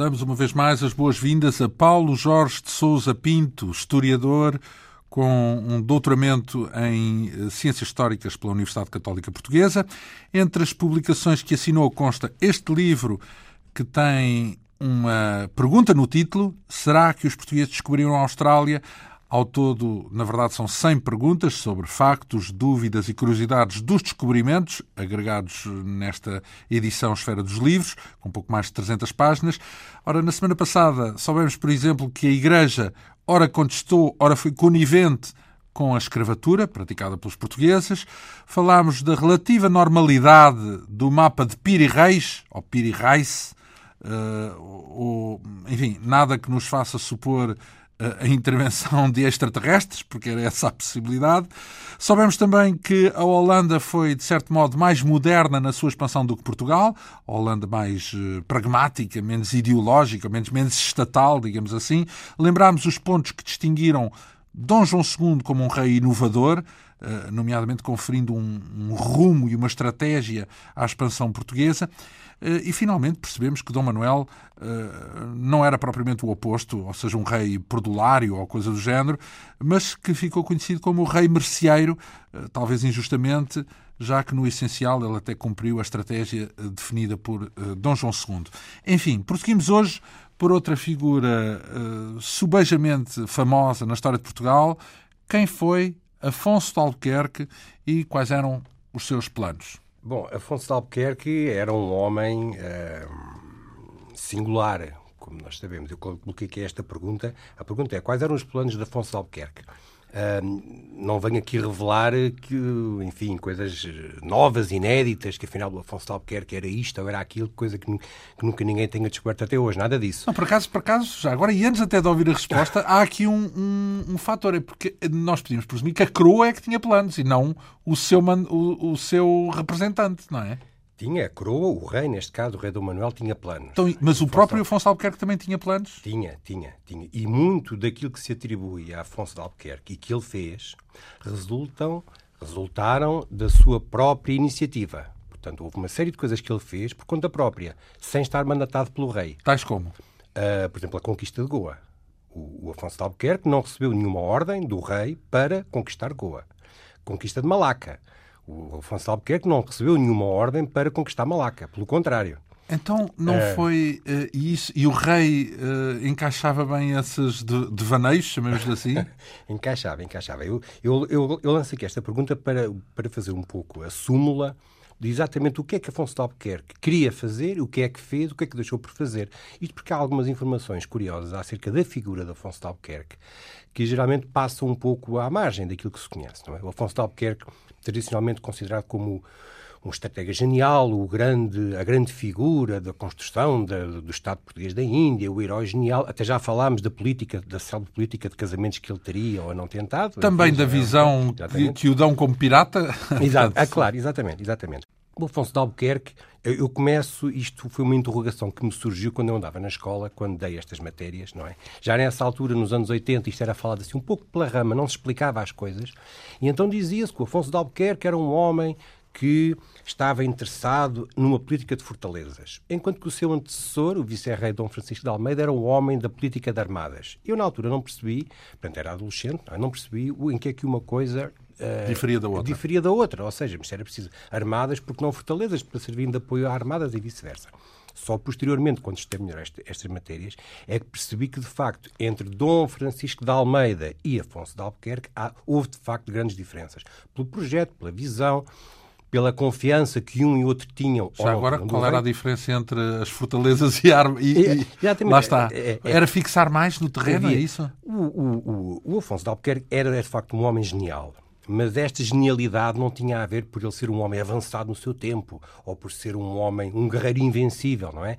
Damos uma vez mais as boas-vindas a Paulo Jorge de Souza Pinto, historiador com um doutoramento em eh, Ciências Históricas pela Universidade Católica Portuguesa. Entre as publicações que assinou consta este livro que tem uma pergunta no título: Será que os portugueses descobriram a Austrália? Ao todo, na verdade, são 100 perguntas sobre factos, dúvidas e curiosidades dos descobrimentos, agregados nesta edição Esfera dos Livros, com um pouco mais de 300 páginas. Ora, na semana passada, soubemos, por exemplo, que a Igreja ora contestou, ora foi conivente com a escravatura praticada pelos portugueses. Falámos da relativa normalidade do mapa de Piri Reis, ou Piri Reis, uh, ou, enfim, nada que nos faça supor a intervenção de extraterrestres, porque era essa a possibilidade. Soubemos também que a Holanda foi, de certo modo, mais moderna na sua expansão do que Portugal, a Holanda mais eh, pragmática, menos ideológica, menos, menos estatal, digamos assim. Lembrámos os pontos que distinguiram Dom João II como um rei inovador, eh, nomeadamente conferindo um, um rumo e uma estratégia à expansão portuguesa. Eh, e finalmente percebemos que Dom Manuel eh, não era propriamente o oposto, ou seja, um rei perdulário ou coisa do género, mas que ficou conhecido como o rei merceeiro, eh, talvez injustamente, já que no essencial ele até cumpriu a estratégia definida por Dom João II. Enfim, prosseguimos hoje por outra figura subejamente famosa na história de Portugal. Quem foi Afonso de Albuquerque e quais eram os seus planos? Bom, Afonso de Albuquerque era um homem uh, singular, como nós sabemos. Eu coloquei aqui esta pergunta. A pergunta é: quais eram os planos de Afonso de Albuquerque? Não venho aqui revelar que, enfim, coisas novas, inéditas, que afinal o Afonso de Albuquerque era isto ou era aquilo, coisa que, que, nunca ninguém tenha descoberto até hoje, nada disso. Não, por acaso, por acaso, já agora, e antes até de ouvir a resposta, há aqui um, um, um fator, é porque nós podíamos presumir que a coroa é que tinha planos e não o seu, o, o seu representante, não é? Tinha, a coroa, o rei, neste caso, o rei Dom Manuel, tinha planos. Então, mas o próprio Afonso Albuquerque também tinha planos? Tinha, tinha, tinha. E muito daquilo que se atribui a Afonso de Albuquerque e que ele fez resultam, resultaram da sua própria iniciativa. Portanto, houve uma série de coisas que ele fez por conta própria, sem estar mandatado pelo rei. Tais como? Uh, por exemplo, a conquista de Goa. O, o Afonso de Albuquerque não recebeu nenhuma ordem do rei para conquistar Goa. Conquista de Malaca o Afonso de Albuquerque não recebeu nenhuma ordem para conquistar Malaca, pelo contrário. Então não é... foi uh, isso e o rei uh, encaixava bem esses devaneios, chamemos assim? encaixava, encaixava. Eu, eu, eu, eu lanço aqui esta pergunta para, para fazer um pouco a súmula de exatamente o que é que Afonso de Albuquerque queria fazer, o que é que fez, o que é que deixou por fazer. Isto porque há algumas informações curiosas acerca da figura de Afonso de Albuquerque que geralmente passam um pouco à margem daquilo que se conhece. Não é? O Afonso de Albuquerque tradicionalmente considerado como um estratega genial, o grande, a grande figura da construção da, do Estado português da Índia, o herói genial. Até já falámos da política, da célebre política de casamentos que ele teria ou não tentado. Também da visão que, que, o dão como pirata. Exato, ah, claro, exatamente, exatamente. O Afonso de Albuquerque, eu começo, isto foi uma interrogação que me surgiu quando eu andava na escola, quando dei estas matérias, não é? Já nessa altura, nos anos 80, isto era falado assim um pouco pela rama, não se explicava as coisas, e então dizia-se que o Afonso de Albuquerque era um homem que estava interessado numa política de fortalezas, enquanto que o seu antecessor, o vice-rei Dom Francisco de Almeida, era um homem da política de armadas. Eu, na altura, não percebi, portanto, era adolescente, não, é? percebi em que é que uma coisa Uh, diferia da outra. Diferia da outra, ou seja, mas era preciso armadas porque não fortalezas para servir de apoio a armadas e vice-versa. Só posteriormente, quando estudei melhor este, estas matérias, é que percebi que, de facto, entre Dom Francisco de Almeida e Afonso de Albuquerque, há, houve, de facto, grandes diferenças. Pelo projeto, pela visão, pela confiança que um e outro tinham. Já agora, qual era a diferença entre as fortalezas e armas? E, e, e, lá está. É, é, era fixar mais no terreno, é isso? O, o, o, o Afonso de Albuquerque era, de facto, um homem genial. Mas esta genialidade não tinha a ver por ele ser um homem avançado no seu tempo ou por ser um homem, um guerreiro invencível, não é?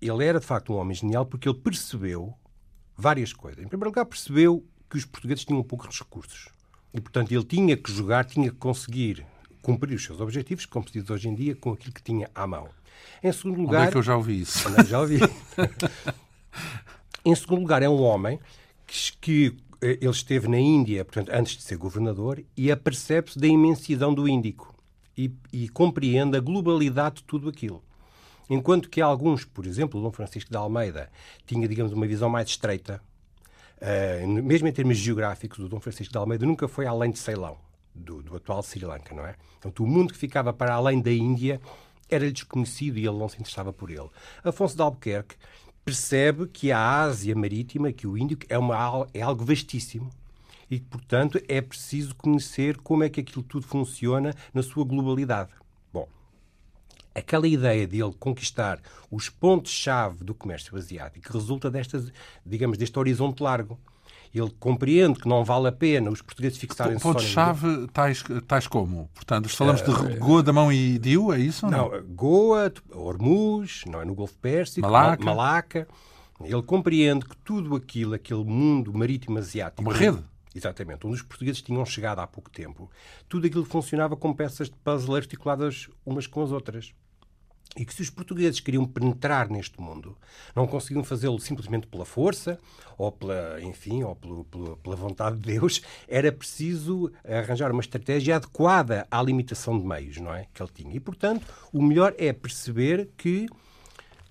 ele era de facto um homem genial porque ele percebeu várias coisas. Em primeiro lugar, percebeu que os portugueses tinham poucos recursos e, portanto, ele tinha que jogar, tinha que conseguir cumprir os seus objetivos, diz hoje em dia, com aquilo que tinha à mão. Em segundo lugar. Onde é que eu já ouvi isso? Já ouvi. em segundo lugar, é um homem que, que eh, ele esteve na Índia, portanto, antes de ser governador, e apercebe-se da imensidão do Índico e, e, compreende a globalidade de tudo aquilo. Enquanto que alguns, por exemplo, o Dom Francisco de Almeida, tinha, digamos, uma visão mais estreita, uh, mesmo em termos geográficos, o Dom Francisco de Almeida nunca foi além de Ceilão, do, do atual Sri Lanka, não é? Portanto, o mundo que ficava para além da Índia era-lhe desconhecido e ele não se interessava por ele. Afonso de Albuquerque percebe que a Ásia Marítima, que o Índico, é, uma, é algo vastíssimo e que, portanto, é preciso conhecer como é que aquilo tudo funciona na sua globalidade. Bom, aquela ideia de ele conquistar os pontos-chave do comércio asiático resulta destas, digamos, deste horizonte largo ele compreende que não vale a pena os portugueses fixarem-se Pontos-chave tais, tais como? Portanto, falamos uh, de Goa, Damão e Diu, é isso? Não, não? Goa, Hormuz, não é no Golfo Pérsico, Malaca. Malaca. Ele compreende que tudo aquilo, aquele mundo marítimo asiático... Uma rede. Exatamente, onde os portugueses tinham chegado há pouco tempo, tudo aquilo funcionava com peças de puzzle articuladas umas com as outras. E que se os portugueses queriam penetrar neste mundo, não conseguiam fazê-lo simplesmente pela força, ou pela, enfim, ou pela, pela, pela, vontade de Deus, era preciso arranjar uma estratégia adequada à limitação de meios, não é? Que ele tinha. E, portanto, o melhor é perceber que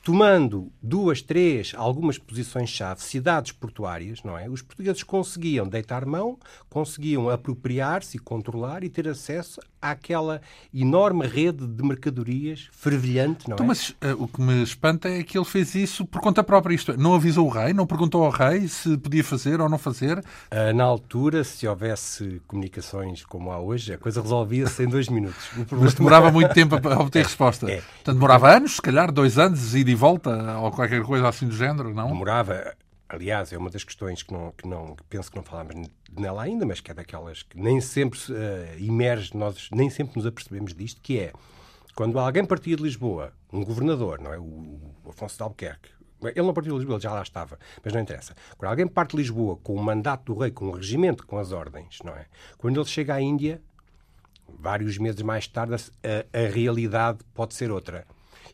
tomando duas, três, algumas posições-chave, cidades portuárias, não é? Os portugueses conseguiam deitar mão, conseguiam apropriar-se controlar e ter acesso àquela enorme rede de mercadorias fervilhante, não então, é? Mas uh, o que me espanta é que ele fez isso por conta própria. Isto é, não avisou o rei, não perguntou ao rei se podia fazer ou não fazer? Uh, na altura, se houvesse comunicações como há hoje, a coisa resolvia-se em dois minutos. Mas demorava muito tempo a obter é, resposta. É. Portanto, demorava anos, se calhar, dois anos, e de volta ou qualquer coisa assim do género, não? Demorava. Aliás, é uma das questões que, não, que, não, que penso que não falámos nela ainda, mas que é daquelas que nem sempre uh, emerge, nós nem sempre nos apercebemos disto, que é quando alguém partia de Lisboa, um governador, não é? O, o Afonso de Albuquerque, ele não partiu de Lisboa, ele já lá estava, mas não interessa. Quando alguém parte de Lisboa com o mandato do rei, com o regimento, com as ordens, não é? Quando ele chega à Índia, vários meses mais tarde, a, a realidade pode ser outra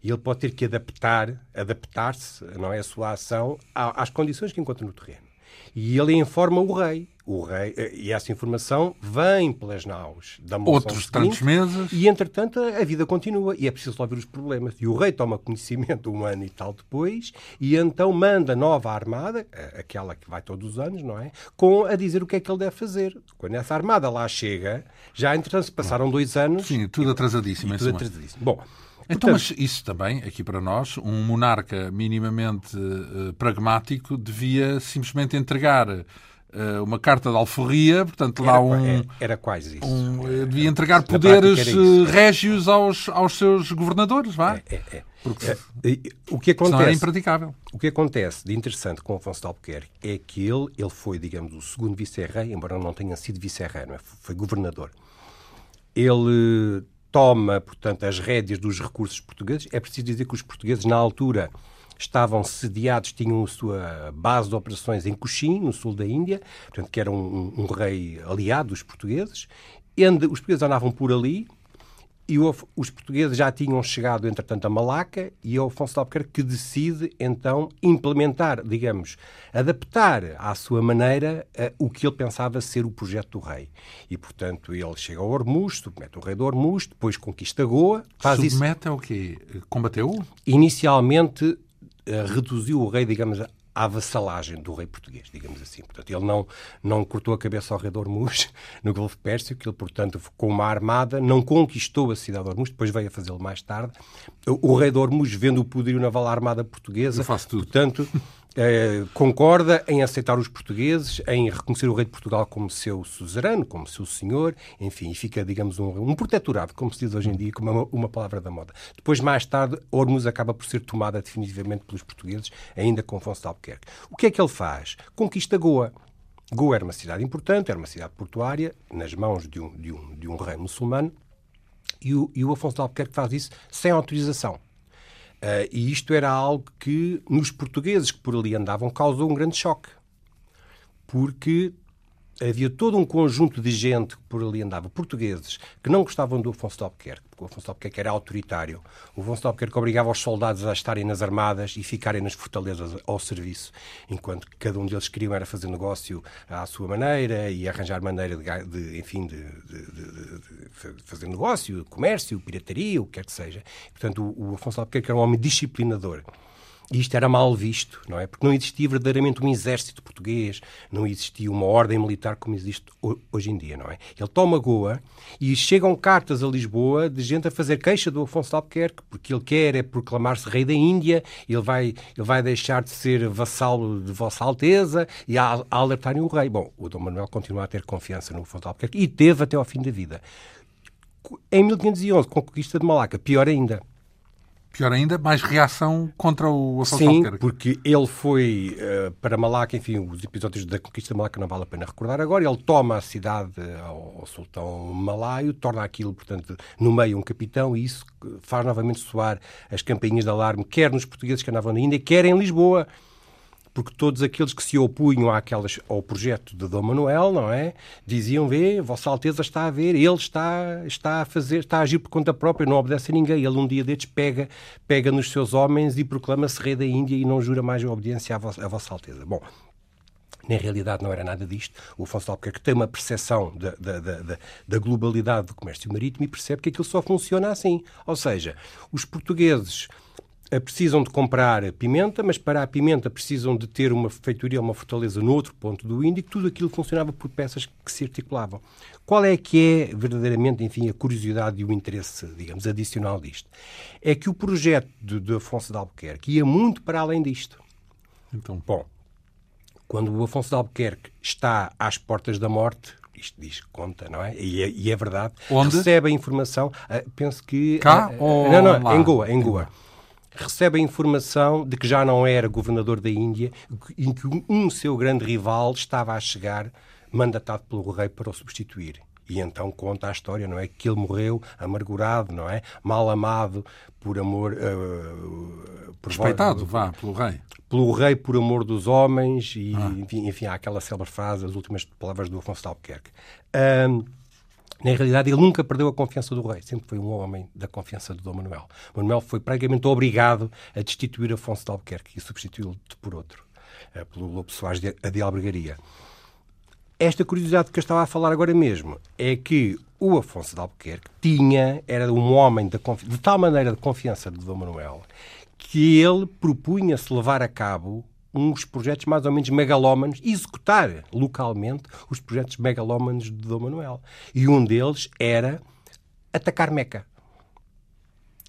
e ele pode ter que adaptar, adaptar-se, não é a sua ação às condições que encontra no terreno. E ele informa o rei. O rei eh, e essa informação vem pelas naus da Outros tantos meses. E, entretanto, a vida continua e é preciso resolver os problemas. E o rei toma conhecimento um ano e tal depois e então manda nova armada, eh, aquela que vai todos os anos, não é? Com a dizer o que é que ele deve fazer. Quando essa armada lá chega, já entretanto se passaram dois anos. Sim, tudo atrasadíssimo. tudo atrasadíssimo. Bom, então, mas isso também, aqui para nós, um monarca minimamente uh, pragmático devia simplesmente entregar uh, uma carta de alforria, portanto, lá um. Era, era quase isso. Um, uh, devia entregar poderes régios aos, aos seus governadores, vá? É, é, é. Porque é, o que acontece, era impraticável. O que acontece de interessante com Afonso de Albuquerque é que ele, ele foi, digamos, o segundo vice-rei, embora não tenha sido vice-rei, é? foi governador. Ele toma, portanto, as rédeas dos recursos portugueses. É preciso dizer que os portugueses, na altura, estavam sediados, tinham a sua base de operações em Cochin, no sul da Índia, portanto, que era um, um rei aliado dos portugueses. Ende, os portugueses andavam por ali, e o, os portugueses já tinham chegado, entretanto, a Malaca e é o Afonso de Albuquerque que decide, então, implementar, digamos, adaptar à sua maneira uh, o que ele pensava ser o projeto do rei. E, portanto, ele chega ao Hormuz, submete o rei do Hormuz, depois conquista Goa. Faz submete isso. é o quê? Combateu? Inicialmente, uh, reduziu o rei, digamos, à vassalagem do rei português, digamos assim. Portanto, ele não, não cortou a cabeça ao rei de Hormuz no Golfo Pérsico, ele, portanto, com uma armada, não conquistou a cidade de Hormuz, depois veio a fazê-lo mais tarde. O, o rei de Hormuz, vendo o poderio naval armada portuguesa, portanto, eh, concorda em aceitar os portugueses, em reconhecer o rei de Portugal como seu suzerano, como seu senhor, enfim, e fica, digamos, um, um protetorado, como se diz hoje em dia, como uma, uma palavra da moda. Depois, mais tarde, Hormuz acaba por ser tomada definitivamente pelos portugueses, ainda com Afonso de Albuquerque. O que é que ele faz? Conquista Goa. Goa era uma cidade importante, era uma cidade portuária, nas mãos de um, de um, de um rei muçulmano, e o, e o Afonso de Albuquerque faz isso sem autorização. Uh, e isto era algo que, nos portugueses que por ali andavam, causou um grande choque. Porque havia todo um conjunto de gente que por ali andava, portugueses, que não gostavam do Afonso de Albuquerque, porque o Afonso de Albuquerque era autoritário. O Afonso de Albuquerque obrigava os soldados a estarem nas armadas e ficarem nas fortalezas ao serviço, enquanto cada um deles queria era fazer negócio à sua maneira e arranjar maneira de, de enfim, de, de, de, fazer negócio, comércio, pirataria, o que quer que seja. Portanto, o, o Afonso de Albuquerque era um homem disciplinador. E isto era mal visto, não é? Porque não existia verdadeiramente um exército português, não existia uma ordem militar como existe hoje em dia, não é? Ele toma Goa e chegam cartas a Lisboa de gente a fazer queixa do Afonso de Albuquerque, porque ele quer é proclamar-se rei da Índia, ele vai, ele vai deixar de ser vassalo de Vossa Alteza e a, a alertarem o rei. Bom, o Dom Manuel continua a ter confiança no Afonso de Albuquerque e teve até ao fim da vida. Em 1511, com a conquista de Malaca, pior ainda, Pior ainda, mais reação contra o Afonso Sim, porque ele foi uh, para Malaca, enfim, os episódios da conquista de Malaca não vale a pena recordar agora. Ele toma a cidade ao, ao sultão malaio, torna aquilo, portanto, no meio um capitão, e isso faz novamente soar as campainhas de alarme, quer nos portugueses que andavam na Índia, quer em Lisboa porque todos aqueles que se opunham àquelas, ao projeto de Dom Manuel, não é? Diziam, vê, Vossa Alteza está a ver, ele está, está a fazer, está a agir por conta própria, não obedece a ninguém. Ele um dia destes pega, pega nos seus homens e proclama-se rei da Índia e não jura mais a obediência à Vossa, à vossa Alteza. Bom, na realidade não era nada disto. O Afonso de Albuquerque tem uma percepção da, da, da, da, globalidade do comércio marítimo e percebe que aquilo só funciona assim. Ou seja, os portugueses precisam de comprar pimenta, mas para a pimenta precisam de ter uma feitoria, uma fortaleza no outro ponto do Índico, tudo aquilo funcionava por peças que se articulavam. Qual é que é verdadeiramente, enfim, a curiosidade e o interesse, digamos, adicional disto? É que o projeto de, de Afonso de Albuquerque ia muito para além disto. Então. Bom, quando o Afonso de Albuquerque está às portas da morte, isto diz conta, não é? E é, e é verdade. Onde? Recebe a informação, uh, penso que... Cá uh, ou Não, não, lá? em Goa, em Goa recebe a informação de que já não era governador da Índia e que um seu grande rival estava a chegar, mandatado pelo rei para o substituir. E então conta a história, não é? Que ele morreu amargurado, não é? Mal amado por amor. Uh, por Respeitado, vá, pelo rei. Pelo rei por amor dos homens, e ah. enfim, enfim, há aquela célebre frase, as últimas palavras do Afonso de Albuquerque. Um, na realidade, ele nunca perdeu a confiança do rei, sempre foi um homem da confiança de Dom Manuel. Manuel foi praticamente obrigado a destituir Afonso de Albuquerque e substituí-lo por outro, eh, pelo Lobo Soares de, Albergaria. Esta curiosidade que eu estava a falar agora mesmo é que o Afonso de Albuquerque tinha, era um homem de, de tal maneira de confiança de Dom Manuel que ele propunha-se levar a cabo uns projetos mais ou menos megalómanos, executar localmente os projetos megalómanos de Dom Manuel. E um deles era atacar Meca.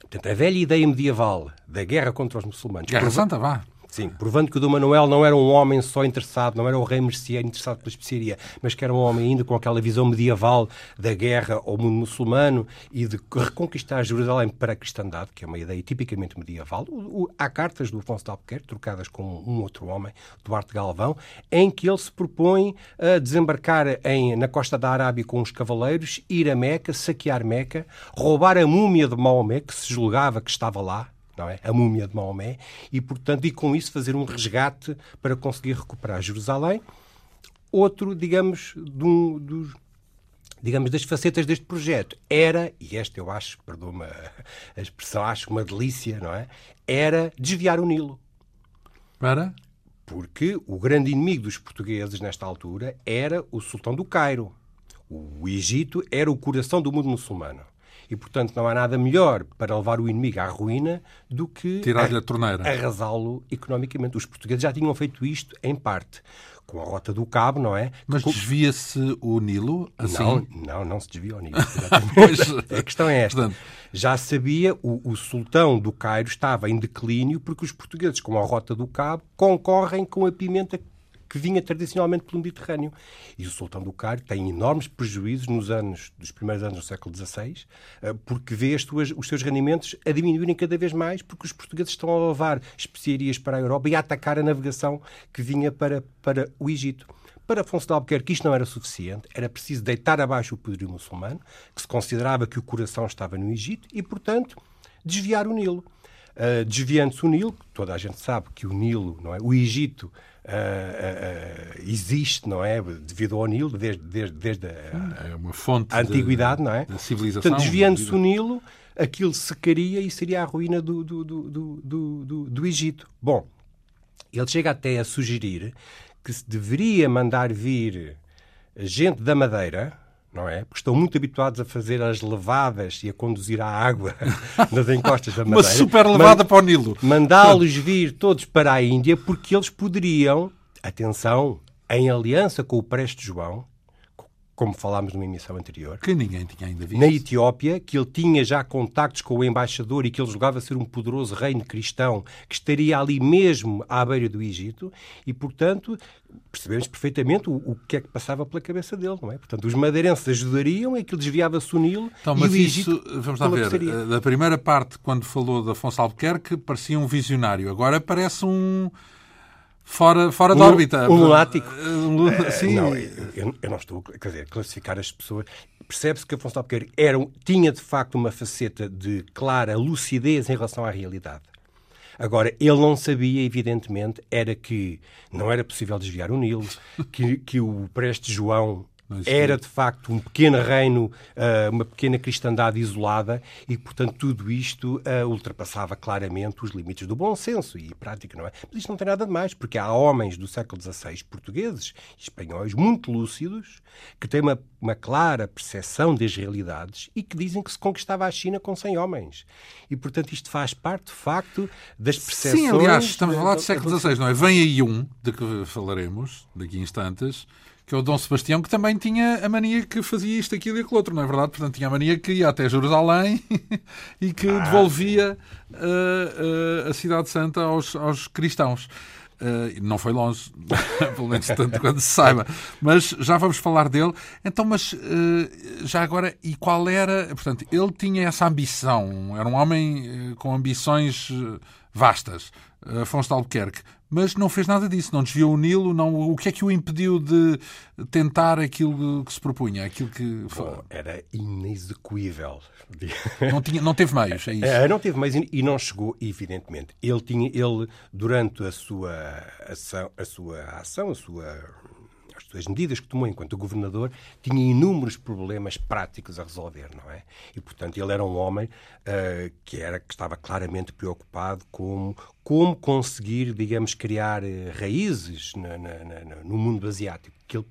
Portanto, a velha ideia medieval da guerra contra os muçulmanos. Guerra Santa, vá. Sim, provando que o Dom Manuel não era um homem só interessado, não era o rei merceário interessado pela especiaria, mas que era um homem ainda com aquela visão medieval da guerra ao mundo muçulmano e de reconquistar Jerusalém para a cristandade, que é uma ideia tipicamente medieval. há cartas do Afonso de Albuquerque, trocadas com um outro homem, Duarte Galvão, em que ele se propõe a desembarcar em, na costa da Arábia com os cavaleiros, ir a Meca, saquear Meca, roubar a múmia de Maomé, que se julgava que estava lá, não é? A múmia de Maomé, e, portanto, e com isso fazer um resgate para conseguir recuperar Jerusalém. Outro, digamos, de um, dos, digamos, das facetas deste projeto era, e esta eu acho, perdoa-me a expressão, acho uma delícia, não é? Era desviar o Nilo. Para? Porque o grande inimigo dos portugueses nesta altura era o sultão do Cairo. O Egito era o coração do mundo muçulmano. E, portanto, não há nada melhor para levar o inimigo à ruína do que tirar-lhe a torneira, arrasá-lo economicamente. Os portugueses já tinham feito isto em parte com a rota do Cabo, não é? Mas desvia-se o Nilo assim? Não, não, não se desvia o Nilo. pois, a questão é esta. Portanto... Já sabia, o, o sultão do Cairo estava em declínio porque os portugueses, com a rota do Cabo, concorrem com a pimenta que vinha tradicionalmente pelo Mediterrâneo. E o sultão do Cairo tem enormes prejuízos nos anos dos primeiros anos do século XVI, eh, porque vê suas, os seus rendimentos a diminuírem cada vez mais, porque os portugueses estão a levar especiarias para a Europa e a atacar a navegação que vinha para, para o Egito. Para Afonso de Albuquerque isto não era suficiente, era preciso deitar abaixo o poderio muçulmano, que se considerava que o coração estava no Egito, e, portanto, desviar o Nilo. uh, desviando-se o Nilo, toda a gente sabe que o Nilo, não é? o Egito, Uh, existe, não é? Devido ao Nilo, desde, desde, desde a, é uma fonte a antiguidade, de, não é? Da civilização. Portanto, desviando-se o Nilo, aquilo secaria e seria a ruína do, do, do, do, do, do Egito. Bom, ele chega até a sugerir que se deveria mandar vir gente da Madeira, não é? Porque estão muito habituados a fazer as levadas e a conduzir a água nas encostas da Madeira. Uma super levada para o Nilo. Mandá-los vir todos para a Índia porque eles poderiam, atenção, em aliança com o Preste João, como falámos numa emissão anterior. Que ninguém tinha ainda visto. Na Etiópia, que ele tinha já contactos com o embaixador e que ele julgava ser um poderoso reino cristão que estaria ali mesmo à beira do Egito e, portanto, percebemos perfeitamente o, o que é que passava pela cabeça dele, não é? Portanto, os madeirenses ajudariam, aquilo desviava-se o Nilo então, mas e. Isso, vamos lá ver, eh, da primeira parte, quando falou de Afonso Albuquerque, parecia um visionário. Agora parece um fora, fora um, de órbita. Um lunático. Uh, sim. Não, eu, eu, não estou quer dizer, classificar as pessoas. Percebe-se que Afonso Albuquerque era, tinha de facto uma faceta de clara lucidez em relação à realidade. Agora, ele não sabia, evidentemente, era que não era possível desviar o Nilo, que, que o Preste João era de facto um pequeno reino, ah, uma pequena cristandade isolada e, portanto, tudo isto uh, ultrapassava claramente os limites do bom senso e prática, não é? Mas isto não tem nada de mais, porque há homens do século XVI, portugueses e espanhóis, muito lúcidos, que têm uma, uma clara percepção das realidades e que dizem que se conquistava a China com 100 homens. E, portanto, isto faz parte, de facto, das percepções... Sim, aliás, estamos a falar do século XVI, não é? Vem aí um, de que falaremos daqui a instantes, que é o Dom Sebastião, que também tinha a mania que fazia isto, aquilo e aquilo outro, não é verdade? Portanto, tinha a mania que ia até Jerusalém e que ah, devolvia uh, uh, a Cidade Santa aos, aos cristãos. Uh, não foi longe, pelo menos tanto quanto se saiba. Mas já vamos falar dele. Então, mas uh, já agora, e qual era. Portanto, ele tinha essa ambição, era um homem uh, com ambições vastas, Afonso de Albuquerque mas não fez nada disso, não desviou o Nilo, não, o que é que o impediu de tentar aquilo que se propunha? Aquilo que... Bom, era inexecuível. Não, tinha, não teve meios, é isso? É, não teve meios e não chegou, evidentemente. Ele, tinha, ele durante a sua ação, a sua, ação, a sua as medidas que tomou enquanto governador, tinha inúmeros problemas práticos a resolver, não é? E, portanto, ele era um homem uh, que, era, que estava claramente preocupado com como conseguir, digamos, criar uh, raízes na, na, na, no mundo asiático, que ele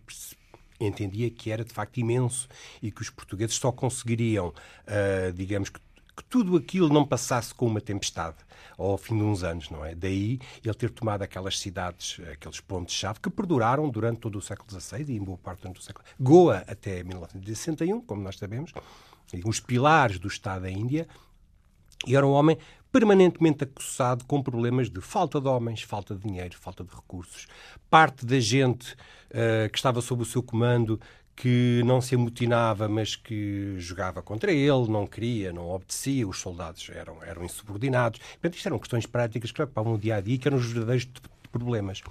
entendia que era, de facto, imenso e que os portugueses só conseguiriam, uh, digamos, que que tudo aquilo não passasse com uma tempestade ao fim de uns anos, não é? Daí ele ter tomado aquelas cidades, aqueles pontos-chave que perduraram durante todo o século XVI e em boa parte durante o século Goa até 1961, como nós sabemos, os pilares do Estado da Índia, e era um homem permanentemente acossado com problemas de falta de homens, falta de dinheiro, falta de recursos. Parte da gente uh, que estava sob o seu comando que não se amotinava, mas que jogava contra ele, não queria, não obedecia, os soldados eram, eram insubordinados. Portanto, isto eram questões práticas que preocupavam o dia a dia, que eram os verdadeiros problemas.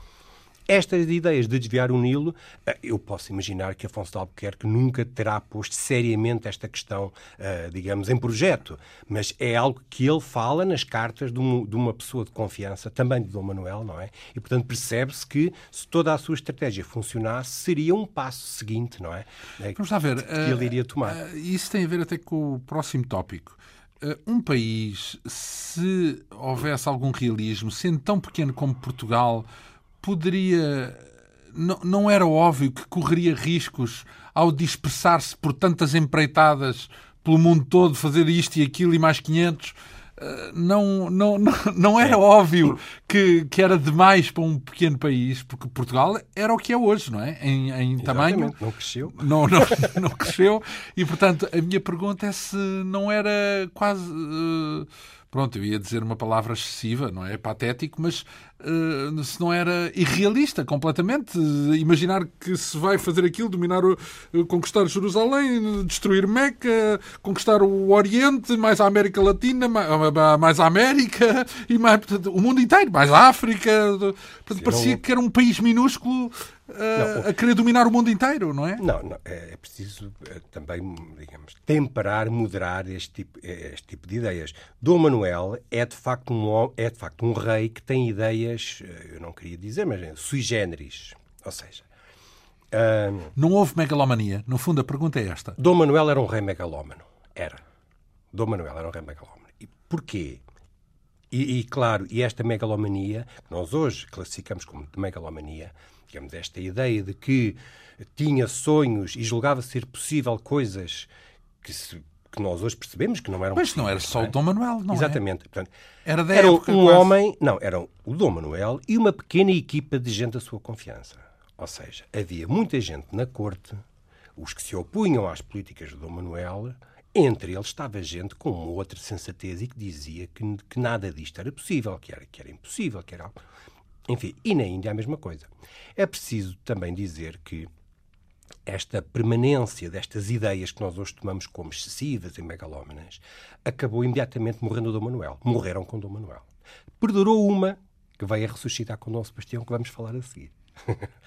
Estas ideias de desviar o Nilo, eh, eu posso imaginar que Afonso de Albuquerque nunca terá posto seriamente esta questão, eh, digamos, em projeto, mas é algo que ele fala nas cartas de uma pessoa de confiança, também de Dom Manuel, não é? E, portanto, percebe-se que se toda a sua estratégia funcionasse, seria um passo seguinte, não é? é Vamos lá ver. Que ele iria tomar. Isso tem a ver até com o próximo tópico um país, se houvesse algum realismo, sendo tão pequeno como Portugal, poderia. Não, não era óbvio que correria riscos ao dispersar-se por tantas empreitadas pelo mundo todo, fazer isto e aquilo e mais 500. Eh, não, não, não, não era óbvio que, que era demais para um pequeno país, porque Portugal era o que é hoje, não é? Em, em tamanho. Não cresceu. Não, não, não cresceu. E, portanto, a minha pergunta é se não era quase. Uh, pronto, eu ia dizer uma palavra excessiva, não é? Patético, mas se não era irrealista completamente. Imaginar que se vai fazer aquilo, dominar, o, conquistar Jerusalém, destruir Meca, conquistar o Oriente, mais a América Latina, mais a América, e mais, portanto, o mundo inteiro, mais a África. Portanto, parecia que era um país minúsculo uh, a querer dominar o mundo inteiro, não é? Não, não é, é preciso também, digamos, temperar, moderar este tipo, eh, este tipo de ideias. Dom Manuel é de, facto um, é de facto um rei que tem ideias, eu não queria dizer, mas sui generis. Ou seja, uh, não houve megalomania. No fundo, a pergunta é esta. Dom Manuel era um rei megalómano. Era. Dom Manuel era um rei megalómano. E porquê? E, e, claro, e esta megalomania, que nós hoje classificamos como de megalomania, digamos, esta ideia de que tinha sonhos e julgava ser possível coisas que, se, que nós hoje percebemos que não eram Mas não era só não é? o Dom Manuel, não é? Exatamente. É? Portanto, era da era época, um quase. homem, não, era o Dom Manuel e uma pequena equipa de gente da sua confiança. Ou seja, havia muita gente na corte, os que se opunham às políticas de Dom Manuel, entre eles estava gente com outra sensatez e que dizia que, que nada disto era possível, que era, que era impossível, que era. Enfim, e na Índia a mesma coisa. É preciso também dizer que esta permanência destas ideias que nós hoje tomamos como excessivas e megalómanas acabou imediatamente morrendo Dom Manuel. Morreram com Dom Manuel. Perdurou uma que veio a ressuscitar com Dom Sebastião, que vamos falar a seguir.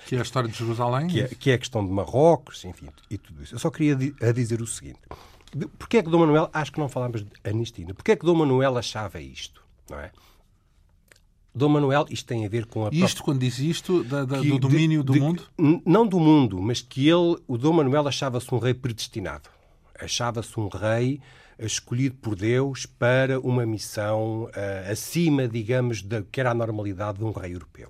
Que é a história de Jerusalém? Que é, que é a questão de Marrocos, enfim, e tudo isso. Eu só queria a dizer o seguinte. Porquê é que Dom Manuel, acho que não falámos de Anistina, porquê é que Dom Manuel achava isto, não é? Dom Manuel, isto tem a ver com a Isto, própria... quando diz isto, da, da, do domínio de, do de, mundo? Não do mundo, mas que ele, o Dom Manuel achava-se um rei predestinado. Achava-se um rei escolhido por Deus para uma missão uh, acima, digamos, da que era a normalidade de um rei europeu.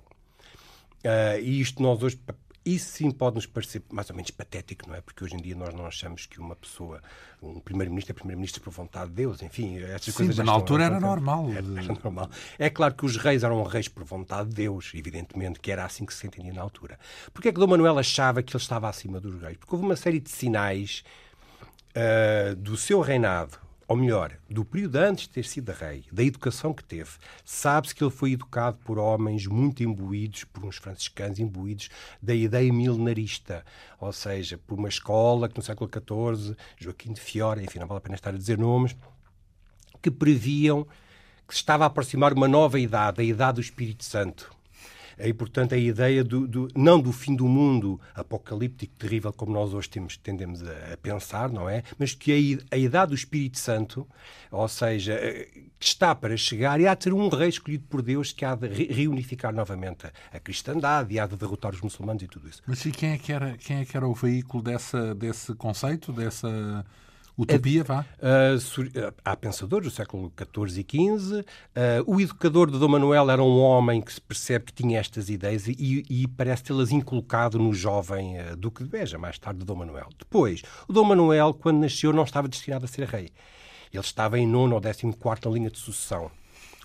Uh, e isto nós hoje isso sim pode nos parecer mais ou menos patético, não é? Porque hoje em dia nós não achamos que uma pessoa, um primeiro-ministro é primeiro-ministro por vontade de Deus, enfim, essas sim, coisas. na altura era normal. Era, era normal. É claro que os reis eram reis por vontade de Deus, evidentemente, que era assim que se entendia na altura. Porquê é que Dom Manuel achava que ele estava acima dos reis? Porque houve uma série de sinais uh, do seu reinado ou melhor, do período antes de ter sido rei, da educação que teve, sabe-se que ele foi educado por homens muito imbuídos, por uns franciscanos imbuídos da ideia milenarista, ou seja, por uma escola que no século XIV, Joaquim de Fiora, enfim, não vale a pena estar a dizer nomes, que previam que se estava a aproximar uma nova idade, a idade do Espírito Santo, e, portanto, a ideia do, do, não do fim do mundo apocalíptico, terrível, como nós hoje temos, tendemos a, a pensar, não é? Mas que a, a, idade do Espírito Santo, ou seja, eh, que está para chegar e há de ter um rei escolhido por Deus que há de reunificar novamente a, a cristandade e há de derrotar os muçulmanos e tudo isso. Mas e quem é que era, quem é que era o veículo dessa, desse conceito, dessa Utopia, vá? Uh, há pensadores do século XIV e XV. Uh, o educador de Dom Manuel era um homem que se percebe que tinha estas ideias e, e parece tê-las inculcado no jovem uh, Duque de Beja, mais tarde de Dom Manuel. Depois, o Dom Manuel, quando nasceu, não estava destinado a ser rei. Ele estava em nono ou décimo quarto na linha de sucessão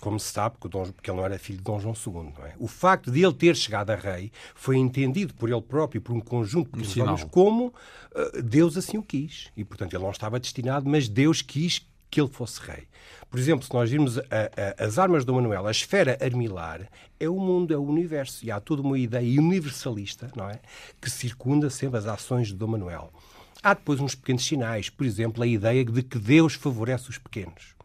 como se sabe, porque ele não era filho de Dom João II. É? O facto de ele ter chegado a rei foi entendido por ele próprio, por um conjunto de pessoas, como uh, Deus assim o quis. E, portanto, ele não estava destinado, mas Deus quis que ele fosse rei. Por exemplo, se nós virmos a, a, as armas do Manuel, a esfera armilar é o mundo, é o universo. E há toda uma ideia universalista, não é? Que circunda sempre as ações de Dom Manuel. Há depois uns pequenos sinais, por exemplo, a ideia de que Deus favorece os pequenos.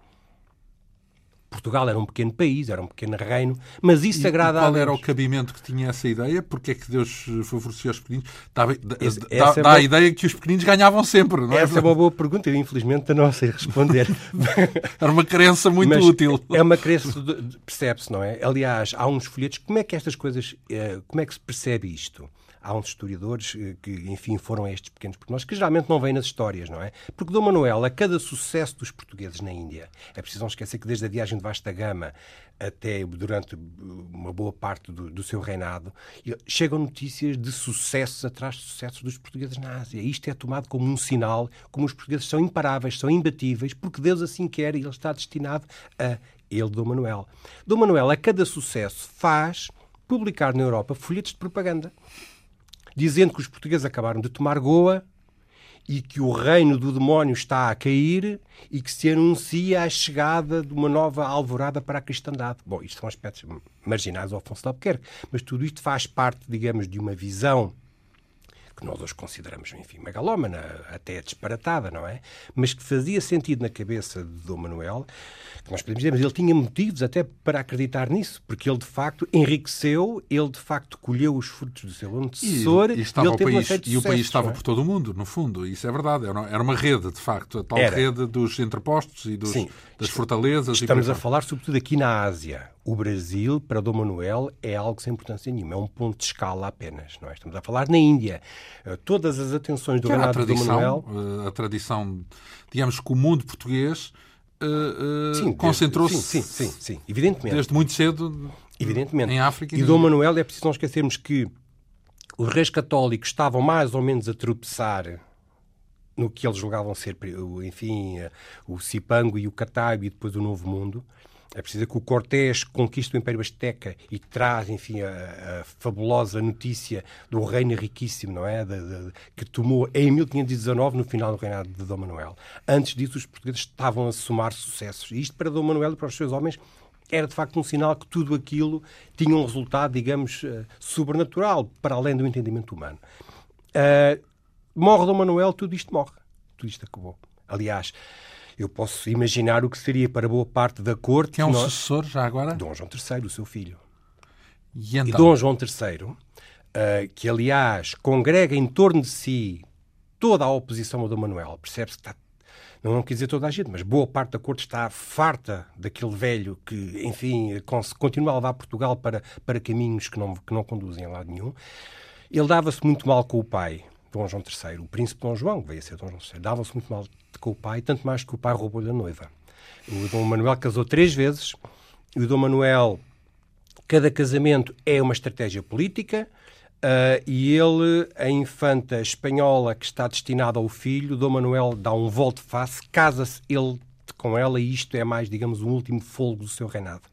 Portugal era um pequeno país, era um pequeno reino, mas isso e, agrada e qual a era o cabimento que tinha essa ideia? Porque é que Deus favorecia os pequeninos? Dá, dá, é dá a ideia que os pequeninos ganhavam sempre, não é? Essa é uma boa pergunta, eu infelizmente não sei responder. era uma crença muito mas útil. É uma crença, percebe-se, não é? Aliás, há uns folhetos, como é que estas coisas, eh, como é que se percebe isto? Há uns historiadores eh, que, enfim, foram a estes pequenos pormenores, que geralmente não vêm nas histórias, não é? Porque Dom Manuel, a cada sucesso dos portugueses na Índia, é preciso não esquecer que desde a viagem de vasta gama até durante uma boa parte do, do seu reinado, chegam notícias de sucessos atrás de sucessos dos portugueses na Ásia. Isto é tomado como um sinal, como os portugueses são imparáveis, são imbatíveis, porque Deus assim quer e ele está destinado a ele, Dom Manuel. Dom Manuel, a cada sucesso, faz publicar na Europa folhetos de propaganda dizendo que os portugueses acabaram de tomar Goa e que o reino do demónio está a cair e que se anuncia a chegada de uma nova alvorada para a cristandade. Bom, isto são aspectos marginais ao Afonso de Albuquerque, mas tudo isto faz parte, digamos, de uma visão que nós hoje consideramos, enfim, megalómana, até disparatada, não é? Mas que fazia sentido na cabeça de Dom Manuel, que nós podemos dizer, mas ele tinha motivos até para acreditar nisso, porque ele de facto enriqueceu, ele de facto colheu os frutos do seu antecessor e, e, estava e ele teve país, E o país estava é? por todo o mundo, no fundo, isso é verdade. Era uma rede, de facto, a tal Era. rede dos entrepostos e dos, Sim. das fortalezas. Estamos a falar sobretudo aqui na Ásia. O Brasil, para Dom Manuel, é algo sem importância nenhuma, é um ponto de escala apenas. Não é? Estamos a falar na Índia. Eh, Todas as atenções do a reinado de Dom Manuel... eh, a tradição, digamos que o mundo português Sim, desde- concentrou-se Sim, sim, sim, sim, evidentemente. desde muito cedo Evidentemente. em África E na Dom. Manuel, é preciso não esquecermos que os reis católicos estavam mais ou menos a tropeçar no que eles julgavam ser, o- enfim, o Cipango e o Cataio e depois o Novo Mundo. É preciso que o Cortés conquista o Império Azteca e traz, enfim, a, a fabulosa notícia do reino riquíssimo, não é? De- de- que tomou em 1519, no final do reinado de Dom Manuel. Antes disso, os portugueses estavam a somar sucessos. E isto para Dom Manuel e para os seus homens era de facto um sinal que tudo aquilo tinha um resultado, digamos, eh, sobrenatural, para além do entendimento humano. Uh, morre Dom Manuel, tudo isto morre. Tudo isto acabou. Aliás, eu posso imaginar o que seria para boa parte da corte Que é um nós- sucessor já agora? Dom João III, o seu filho. E E então? Dom João III, eh, que aliás congrega em torno de si toda a oposição a Dom Manuel, percebe-se que está. Não, não quer dizer toda a gente, mas boa parte da corte está farta daquele velho que, enfim, continua a levar Portugal para, para caminhos que não, que não conduzem a lado nenhum. Ele dava-se muito mal com o pai, Dom João III, o príncipe Dom João, que veio a ser Dom João III, dava-se muito mal com o pai, tanto mais que o pai roubou-lhe a noiva. O Dom Manuel casou três vezes, e o Dom Manuel Cada casamento é uma estratégia política ah, e ele, a infanta espanhola que está destinada ao filho, Dom Manuel dá um volte-face, casa-se ele com ela e isto é mais, digamos, o último folgo do seu reinado.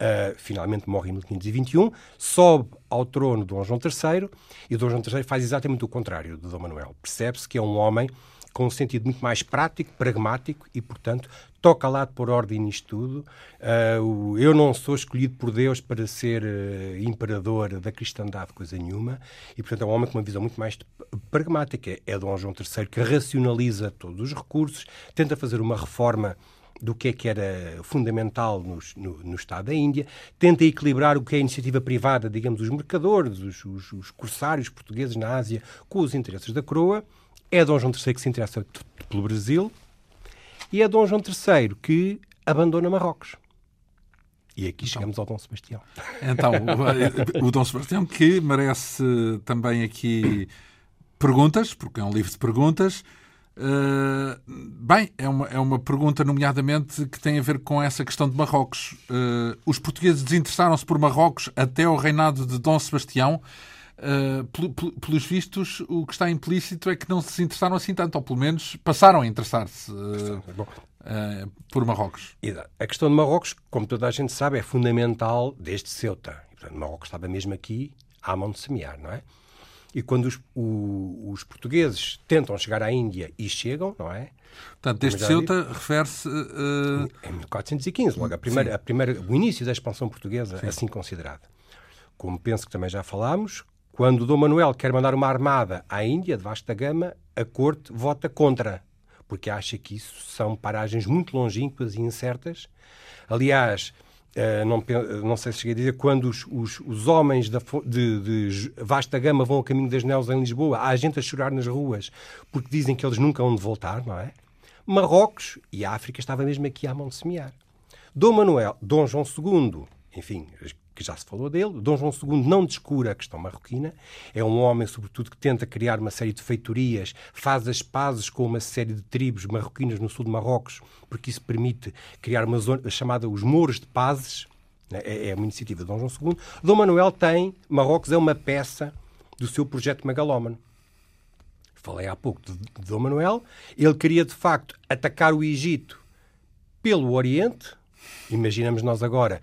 Ah, finalmente morre em 1521, sobe ao trono Dom João III e Dom João III faz exatamente o contrário de Dom Manuel. Percebe-se que é um homem com um sentido muito mais prático, pragmático e, portanto, toca lá de pôr ordem nisto tudo. O- eu não sou escolhido por Deus para ser eh, imperador da cristandade, coisa nenhuma, e, portanto, é um homem com uma visão muito mais pragmática. É Dom João III que racionaliza todos os recursos, tenta fazer uma reforma do que é que era fundamental nos- no, no Estado da Índia, tenta equilibrar o que é a iniciativa privada, digamos, os mercadores, os, os, os corsários portugueses na Ásia, com os interesses da coroa. É Dom João III que se interessa pelo Brasil e é Dom João III que abandona Marrocos. E aqui chegamos ao Dom Sebastião. Então, o, o Dom Sebastião, que merece também aqui perguntas, porque é um livro de perguntas. Uh, bem, é uma, é uma pergunta, nomeadamente, que tem a ver com essa questão de Marrocos. Uh, os portugueses desinteressaram-se por Marrocos até ao reinado de Dom Sebastião. Uh, pel- pel- pelos vistos, o que está implícito é que não se desinteressaram assim tanto, ou pelo menos passaram a interessar-se por Marrocos. A questão de Marrocos, como toda a gente sabe, é fundamental desde Ceuta. E, portanto, Marrocos estava mesmo aqui à mão de semear, não é? E quando os, o- os portugueses tentam chegar à Índia e chegam, não é? Portanto, já Ceuta refere-se. uh, Em 1415, logo a primeira, a primeira, o início da expansão portuguesa, assim considerada. Como penso que também já falámos, quando Dom Manuel quer mandar uma armada à Índia, de vasta gama, a corte vota contra, porque acha que isso são paragens muito longínquas e incertas. Aliás, eh, não, pen- não sei se cheguei a dizer, quando os, os- os homens da de, de vasta gama vão a caminho das Neus em Lisboa, há gente a chorar nas ruas, porque dizem que eles nunca vão de voltar, não é? Marrocos e a África estava mesmo aqui à mão de semear. Dom Manuel, Dom João II, enfim, que já se falou dele, Dom João II não descura a questão marroquina, é um homem, sobretudo, que tenta criar uma série de feitorias, faz as pazes com uma série de tribos marroquinas no sul de Marrocos, porque isso permite criar uma zona chamada os Mouros de Pazes, né? é, é uma iniciativa de Dom João II. Dom Manuel tem, Marrocos é uma peça do seu projeto megalómano. Falei há pouco de, de Dom Manuel. Ele queria, de facto, atacar o Egito pelo Oriente. Imaginamos nós agora,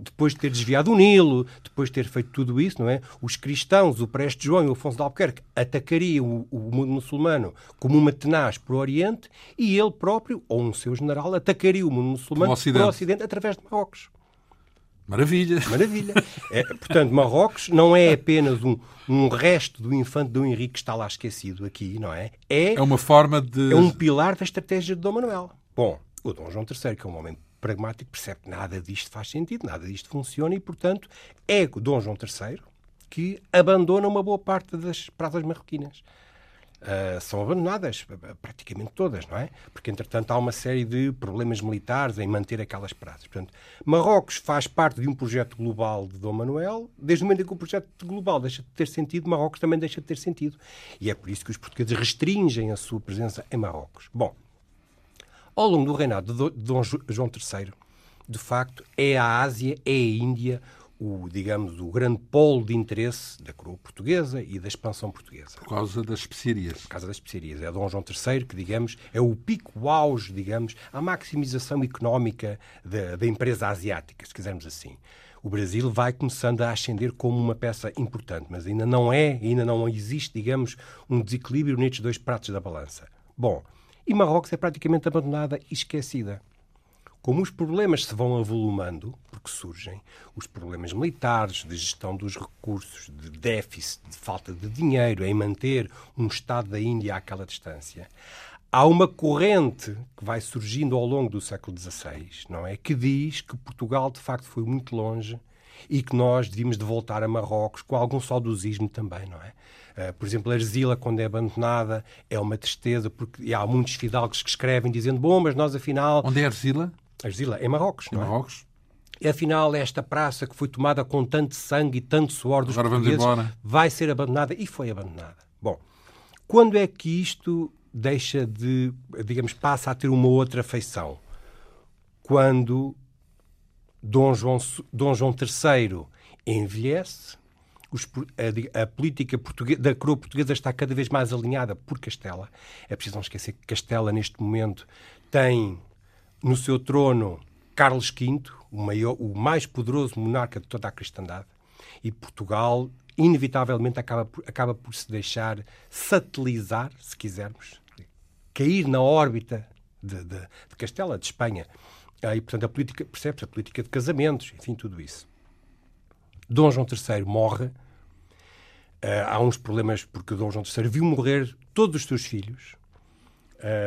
depois de ter desviado o Nilo, depois de ter feito tudo isso, não é? Os cristãos, o Preste João e o Afonso de Albuquerque, atacariam o, o mundo muçulmano como uma tenaz para o Oriente e ele próprio, ou um seu general, atacaria o mundo muçulmano Pelo Ocidente. para o Ocidente através de Marrocos. Maravilha. Maravilha. É, portanto, Marrocos não é apenas um, um resto do infante Dom Henrique que está lá esquecido aqui, não é? É, é uma forma de. É um pilar da estratégia de Dom Manuel. Bom, o Dom João III, que é um homem pragmático, percebe que nada disto faz sentido, nada disto funciona e, portanto, é Dom João III que abandona uma boa parte das praças marroquinas. Uh, são abandonadas, praticamente todas, não é? Porque, entretanto, há uma série de problemas militares em manter aquelas praças. Portanto, Marrocos faz parte de um projeto global de Dom Manuel. Desde o momento em que o projeto global deixa de ter sentido, Marrocos também deixa de ter sentido. E é por isso que os portugueses restringem a sua presença em Marrocos. Bom, ao longo do reinado de Dom João III, de facto, é a Ásia, é a Índia o, digamos, o grande polo de interesse da coroa portuguesa e da expansão portuguesa. Por causa das especiarias. Por causa das especiarias. É Dom João III que, digamos, é o pico o auge, digamos, a maximização económica da, da empresa asiática, se quisermos assim. O Brasil vai começando a ascender como uma peça importante, mas ainda não é, ainda não existe, digamos, um desequilíbrio nestes dois pratos da balança. Bom, e Marrocos é praticamente abandonada e esquecida. Como os problemas se vão avolumando, porque surgem os problemas militares, de gestão dos recursos, de déficit, de falta de dinheiro em manter um Estado da Índia àquela distância, há uma corrente que vai surgindo ao longo do século XVI, não é? Que diz que Portugal de facto foi muito longe e que nós devíamos de voltar a Marrocos com algum saudosismo também, não é? Uh, por exemplo, Arzila, quando é abandonada, é uma tristeza, porque há muitos fidalgos que escrevem dizendo: Bom, mas nós afinal. Onde é Arzila? Argila, em Marrocos. Em não é? Marrocos. E afinal, esta praça que foi tomada com tanto sangue e tanto suor dos Agora portugueses vai ser abandonada e foi abandonada. Bom, quando é que isto deixa de, digamos, passa a ter uma outra feição? Quando Dom João, Dom João III envelhece, os, a, a, política da coroa portuguesa está cada vez mais alinhada por Castela. É preciso não esquecer que Castela, neste momento, tem no seu trono Carlos V, o, maior, o mais poderoso monarca de toda a cristandade, e Portugal inevitavelmente acaba por, acaba por se deixar satelizar, se quisermos, cair na órbita de, de, de Castela, de Espanha. E, portanto, a política, percebe-se, a política de casamentos, enfim, tudo isso. Dom João III morre. Uh, há uns problemas porque Dom João III viu morrer todos os seus filhos,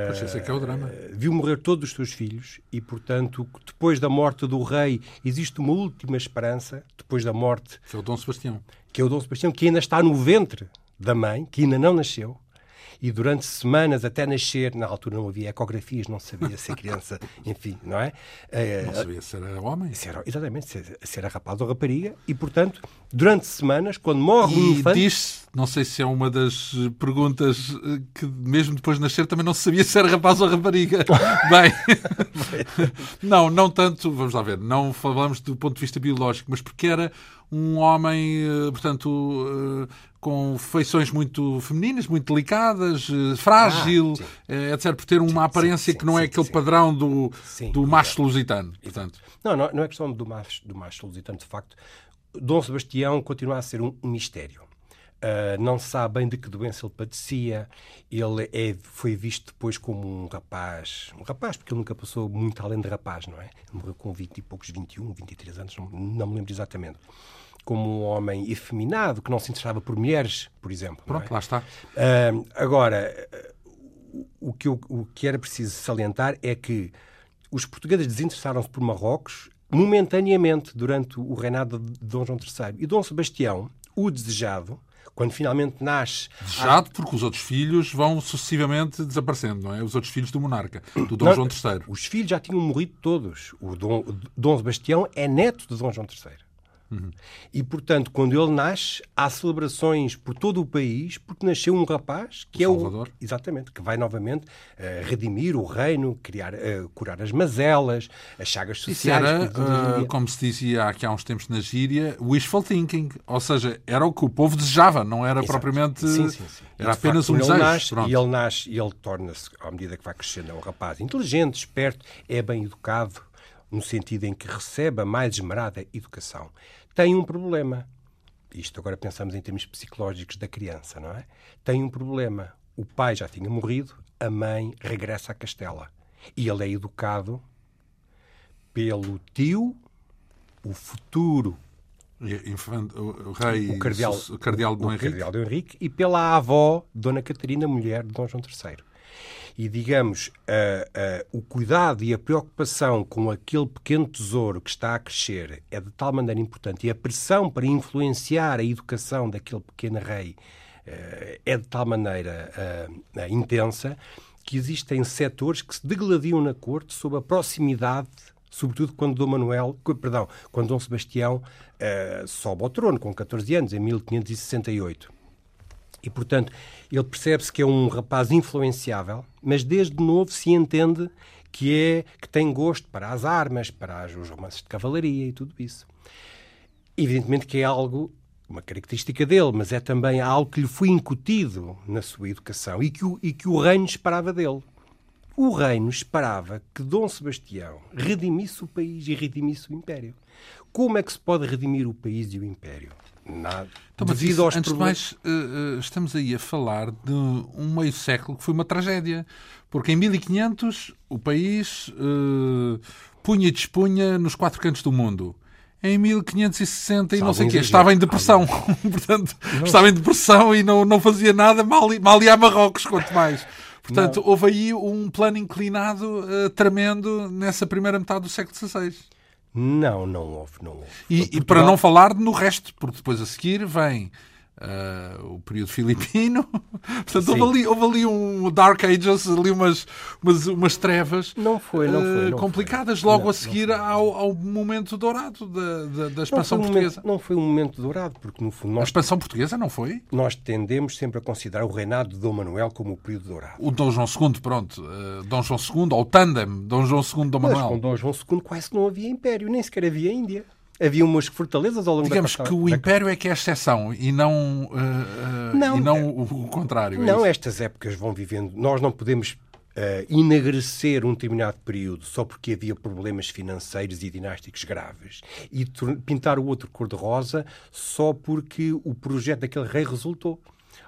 Pois esse é que é o drama. Eh, viu morrer todos os seus filhos e, portanto, depois da morte do rei, existe uma última esperança, depois da morte... Que é o Dom Sebastião. Que é o Dom Sebastião, que ainda está no ventre da mãe, que ainda não nasceu, e durante semanas até nascer, na altura não havia ecografias, não sabia se a criança, enfim, não é? Eh, não sabia se era homem. Se era, exatamente, se, se, era rapaz ou rapariga, e portanto, durante semanas, quando morre e um infante... diz não sei se é uma das perguntas eh, que mesmo depois de nascer também não se sabia se era rapaz ou rapariga. Bem, não, não tanto, vamos lá ver, não falamos do ponto de vista biológico, mas porque era um homem, eh, portanto, com feições muito femininas, muito delicadas, eh, frágil, ah, eh, etc. Por ter uma aparência sim, que não é sim, é aquele padrão do, do macho lusitano. Portanto. Não, não, não é questão do macho, do macho lusitano, de facto. Dom Sebastião continua a ser um, um mistério. Uh, não se sabe bem de que doença ele padecia. Ele é, foi visto depois como um rapaz, um rapaz, porque ele nunca passou muito além de rapaz, não é? Ele morreu com 20 e poucos, 21, 23 anos, não, não me lembro exatamente como um homem efeminado, que não se interessava por mulheres, por exemplo. Pronto, é? lá está. Uh, agora, o que, eu, o que era preciso salientar é que os portugueses desinteressaram-se por Marrocos momentaneamente durante o reinado de Dom João III. E Dom Sebastião, o desejado, quando finalmente nasce. Desejado porque os outros filhos vão sucessivamente desaparecendo, não é? Os outros filhos do monarca, do Dom não, João III. Os filhos já tinham morrido todos. O Dom, Dom Sebastião é neto de Dom João III. Uhum. E, portanto, quando ele nasce, há celebrações por todo o país, porque nasceu um rapaz que o é Salvador. o. Exatamente, que vai novamente uh, redimir o reino, criar, uh, curar as mazelas, as chagas sociais. Isso era, uh, como se dizia aqui há uns tempos na gíria, wishful thinking. Ou seja, era o que o povo desejava, não era Exato. propriamente. Sim, sim, sim. Era apenas facto, um desejo. Nasce, e ele nasce e ele torna-se, à medida que vai crescendo, é um rapaz inteligente, esperto, é bem educado, no sentido em que recebe a mais esmerada educação tem um problema. Isto agora pensamos em termos psicológicos da criança, não é? Tem um problema. O pai já tinha morrido, a mãe regressa a Castela. E ele é educado pelo tio o futuro o, rei, o cardeal, o cardeal Dom o Henrique. Cardeal Dom Henrique e pela avó Dona Catarina, mulher de Dom João III. E, digamos, uh, uh, o cuidado e a preocupação com aquele pequeno tesouro que está a crescer é de tal maneira importante e a pressão para influenciar a educação daquele pequeno rei uh, é de tal maneira intensa que existem setores que se degladiam na corte sob a proximidade sobretudo quando Dom Manuel, perdão, quando Dom Sebastião uh, sobe ao trono com 14 anos, em 1568. E, portanto, ele percebe-se que é um rapaz influenciável, mas desde novo se entende que é que tem gosto para as armas, para os romances de cavalaria e tudo isso. Evidentemente que é algo, uma característica dele, mas é também algo que lhe foi incutido na sua educação e que o, e que o reino esperava dele. O reino esperava que Dom Sebastião redimisse o país e redimisse o império. Como é que se pode redimir o país e o império? Nada. Então, mas isso, antes problemas... de mais, uh, estamos aí a falar de um meio século que foi uma tragédia. Porque em 1500 o país uh, punha e despunha nos quatro cantos do mundo em 1560 e não sei o quê. Estava em depressão. Portanto, não. estava em depressão e não, não fazia nada, mal, mal ia a Marrocos, quanto mais. Portanto, não. houve aí um plano inclinado uh, tremendo nessa primeira metade do século XVI. Não, não houve, não houve. E, Portugal... e para não falar no resto, porque depois a seguir vem Uh, o período filipino. Portanto, houve ali, houve ali, um Dark Ages, ali umas, umas, umas trevas não foi, não foi, uh, não complicadas foi. logo não, a seguir ao, ao, momento dourado da, da, da expansão não portuguesa. Um momento, não foi um momento dourado, porque no fundo. Nós, a expansão portuguesa não foi? Nós tendemos sempre a considerar o reinado de Dom Manuel como o período dourado. O Dom João II, pronto. Uh, Dom João II, ou o tandem, Dom João II, Dom Manuel. Mas com Dom João II quase não havia império, nem sequer havia Índia havia umas fortalezas ao longo Digamos da Digamos que o Império é que é a exceção e não, uh, não, e não o, o contrário. É não, é estas épocas vão vivendo. Nós não podemos uh, enegrecer um determinado período só porque havia problemas financeiros e dinásticos graves e pintar o outro cor-de-rosa só porque o projeto daquele rei resultou.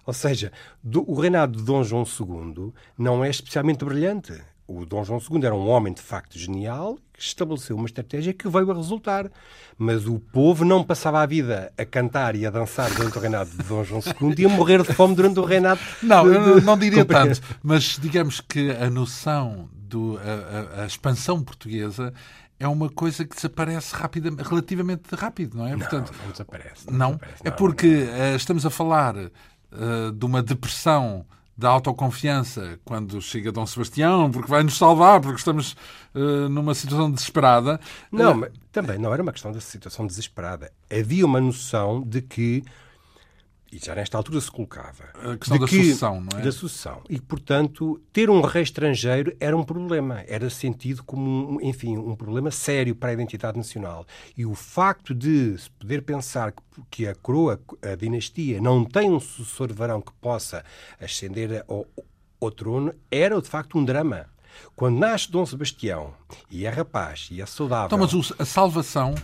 Ou seja, do, o reinado de Dom João II não é especialmente brilhante. O Dom João II era um homem de facto genial que estabeleceu uma estratégia que veio a resultar. Mas o povo não passava a vida a cantar e a dançar durante o reinado de Dom João II e a morrer de fome durante o reinado. Não, de... não diria tanto, mas digamos que a noção do a, a, a expansão portuguesa é uma coisa que desaparece rapidamente, relativamente rápido, não é? Não, Portanto, não desaparece. Não, não desaparece, é porque uh, estamos a falar uh, de uma depressão da autoconfiança quando chega Dom Sebastião, porque vai nos salvar, porque estamos uh, numa situação desesperada. Não, uh, mas também não era uma questão da situação desesperada. Havia uma noção de que e já nesta altura se colocava. A questão da que, sucessão, não é? Da sucessão. E, portanto, ter um rei estrangeiro era um problema. Era sentido como, um, enfim, um problema sério para a identidade nacional. E o facto de se poder pensar que, que a coroa, a dinastia, não tem um sucessor varão que possa ascender ao, ao trono, era, de facto, um drama. Quando nasce Dom Sebastião e é rapaz e é saudável. Então, mas a salvação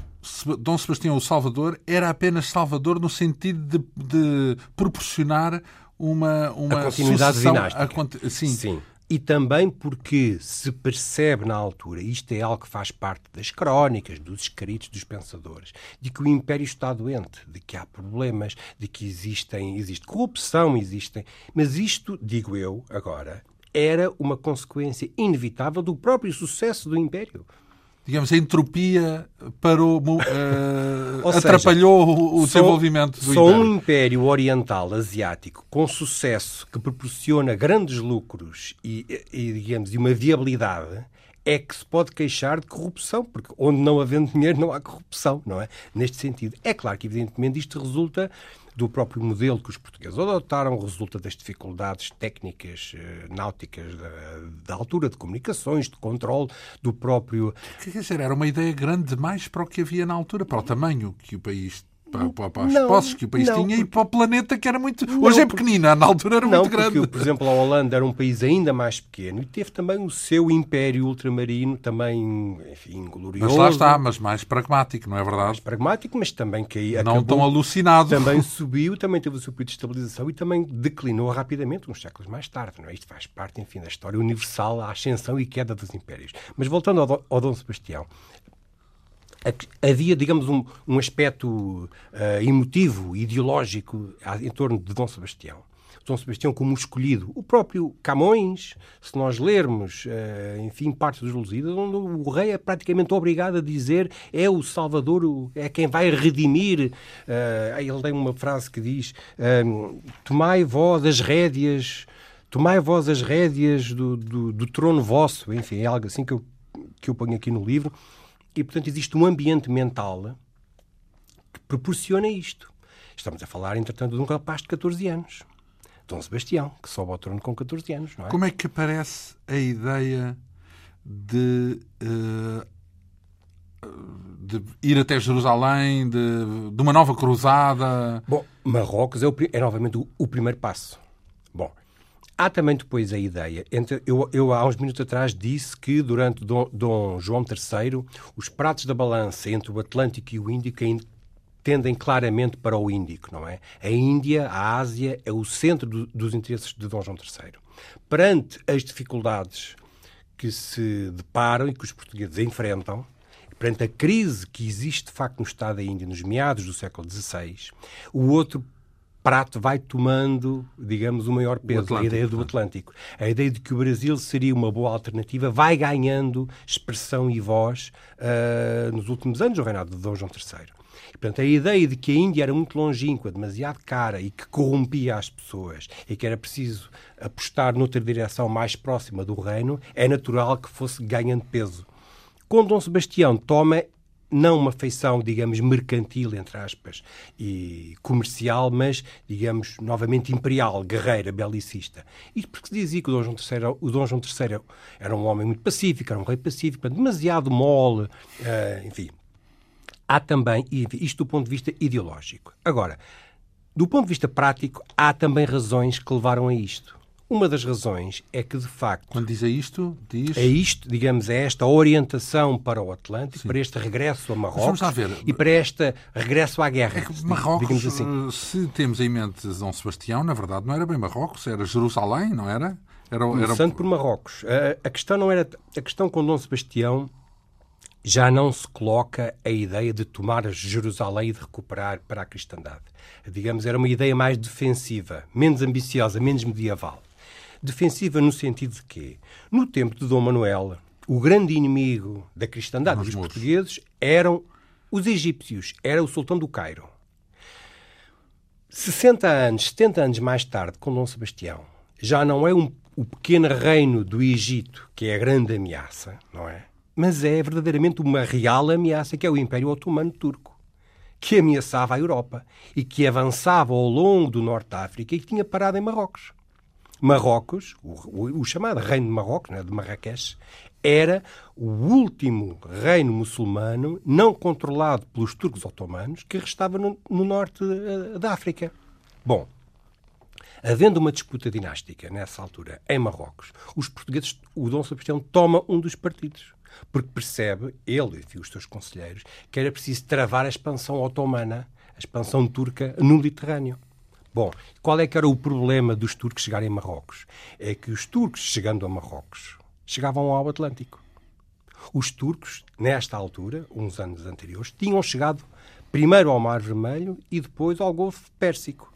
Dom Sebastião o Salvador era apenas Salvador no sentido de, de proporcionar uma, uma a continuidade dinástica. A, sim. sim. E também porque se percebe na altura, isto é algo que faz parte das crónicas, dos escritos dos pensadores, de que o Império está doente, de que há problemas, de que existem, existe corrupção, existem. Mas isto, digo eu agora, era uma consequência inevitável do próprio sucesso do Império digamos, a entropia parou, uh, atrapalhou seja, o, o desenvolvimento do só império. um império oriental asiático com sucesso que proporciona grandes lucros e, e, digamos, e uma viabilidade é que se pode queixar de corrupção, porque onde não havendo dinheiro não há corrupção, não é? Neste sentido. É claro que, evidentemente, isto resulta do próprio modelo que os portugueses adotaram, resulta das dificuldades técnicas eh, náuticas da, da, altura, de comunicações, de controle, do próprio. Quer dizer, era uma ideia grande demais para o que havia na altura, para o tamanho que o país para, para, as não, posses que o país não, tinha porque... e para o planeta que era muito. Não, Hoje é pequenino, na altura era não, muito grande. Porque, por exemplo, a Holanda era um país ainda mais pequeno e teve também o seu império ultramarino, também, enfim, glorioso. Mas lá está, mas mais pragmático, não é verdade? Mais pragmático, mas também que Não tão alucinado. Também subiu, também teve o seu período de estabilização e também declinou rapidamente uns séculos mais tarde. Não é? Isto faz parte, enfim, da história universal, a ascensão e queda dos impérios. Mas voltando ao, ao Dom Sebastião, havia, digamos, um, um aspecto uh, emotivo, ideológico em torno de Dom Sebastião. Dom Sebastião como escolhido. O próprio Camões, se nós lermos, uh, enfim, parte dos Lusíadas, onde o rei é praticamente obrigado a dizer é o Salvador, é quem vai redimir. Uh, ele tem uma frase que diz: uh, Tomai vós as rédeas, tomai vós as rédeas do, do, do trono vosso. Enfim, é algo assim que eu, que eu ponho aqui no livro. E, portanto, existe um ambiente mental que proporciona isto. Estamos a falar, entretanto, de um rapaz de 14 anos. Dom Sebastião, que sobe ao trono com 14 anos, não é? Como é que aparece a ideia de, uh, de ir até Jerusalém, de, de, uma nova cruzada? Bom, Marrocos é, o, é novamente o, o primeiro passo. Há também depois a ideia, entre, eu, eu, há uns minutos atrás disse que durante Dom, Dom, João III os pratos da balança entre o Atlântico e o Índico tendem claramente para o Índico, não é? A Índia, a Ásia, é o centro do, dos interesses de Dom João III. Perante as dificuldades que se deparam e que os portugueses enfrentam, perante a crise que existe de facto no Estado da Índia nos meados do século XVI, o outro prato vai tomando, digamos, o maior peso, o a ideia do Atlântico. A ideia de que o Brasil seria uma boa alternativa vai ganhando expressão e voz uh, nos últimos anos do reinado de Dom João III. E, portanto, a ideia de que a Índia era muito longínqua, demasiado cara e que corrompia as pessoas e que era preciso apostar noutra direção mais próxima do reino, é natural que fosse ganhando peso. Com Dom Sebastião toma não uma feição, digamos, mercantil, entre aspas, e comercial, mas, digamos, novamente imperial, guerreira, belicista. Isto porque se dizia que o Dom João III, o Dom João III era um homem muito pacífico, era um rei pacífico, demasiado mole, uh, enfim. Há também, isto do ponto de vista ideológico. Agora, do ponto de vista prático, há também razões que levaram a isto. Uma das razões é que, de facto. Quando diz a isto, diz. É isto, digamos, é esta orientação para o Atlântico, Sim. para este regresso a Marrocos e para este regresso à guerra. É que Marrocos, assim. se temos em mente Dom Sebastião, na verdade não era bem Marrocos, era Jerusalém, não era? Era, era... Começando por Marrocos. A, a, questão não era. A questão com Dom Sebastião já não se coloca a ideia de tomar Jerusalém e de recuperar para a cristandade. Digamos, era uma ideia mais defensiva, menos ambiciosa, menos medieval. Defensiva no sentido de que, no tempo de Dom Manuel, o grande inimigo da cristandade dos portugueses eram os egípcios, era o sultão do Cairo. 60 anos, 70 anos mais tarde, com Dom Sebastião, já não é um, o pequeno reino do Egito que é a grande ameaça, não é? Mas é verdadeiramente uma real ameaça que é o Império Otomano Turco, que ameaçava a Europa e que avançava ao longo do Norte da África e que tinha parado em Marrocos. Marrocos, o, o, o chamado Reino de Marrocos, né, de Marrakech, era o último reino muçulmano não controlado pelos turcos otomanos que restava no, no norte uh, da África. Bom, havendo uma disputa dinástica nessa altura em Marrocos, os portugueses, o Dom Sebastião toma um dos partidos, porque percebe, ele e os seus conselheiros, que era preciso travar a expansão otomana, a expansão turca no Mediterrâneo. Bom, qual é que era o problema dos turcos chegarem a Marrocos? É que os turcos, chegando a Marrocos, chegavam ao Atlântico. Os turcos, nesta altura, uns anos anteriores, tinham chegado primeiro ao Mar Vermelho e depois ao Golfo Pérsico.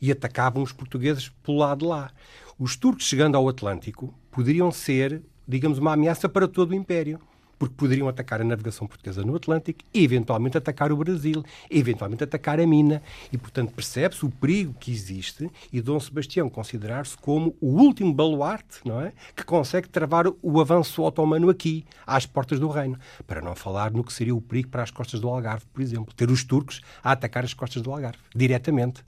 E atacavam os portugueses pelo lado de lá. Os turcos, chegando ao Atlântico, poderiam ser, digamos, uma ameaça para todo o Império porque poderiam atacar a navegação portuguesa no Atlântico e, eventualmente, atacar o Brasil, eventualmente, atacar a mina. E, portanto, percebe-se o perigo que existe e Dom Sebastião considerar-se como o último baluarte, não é? Que consegue travar o avanço otomano aqui, às portas do reino. Para não falar no que seria o perigo para as costas do Algarve, por exemplo. Ter os turcos a atacar as costas do Algarve, diretamente.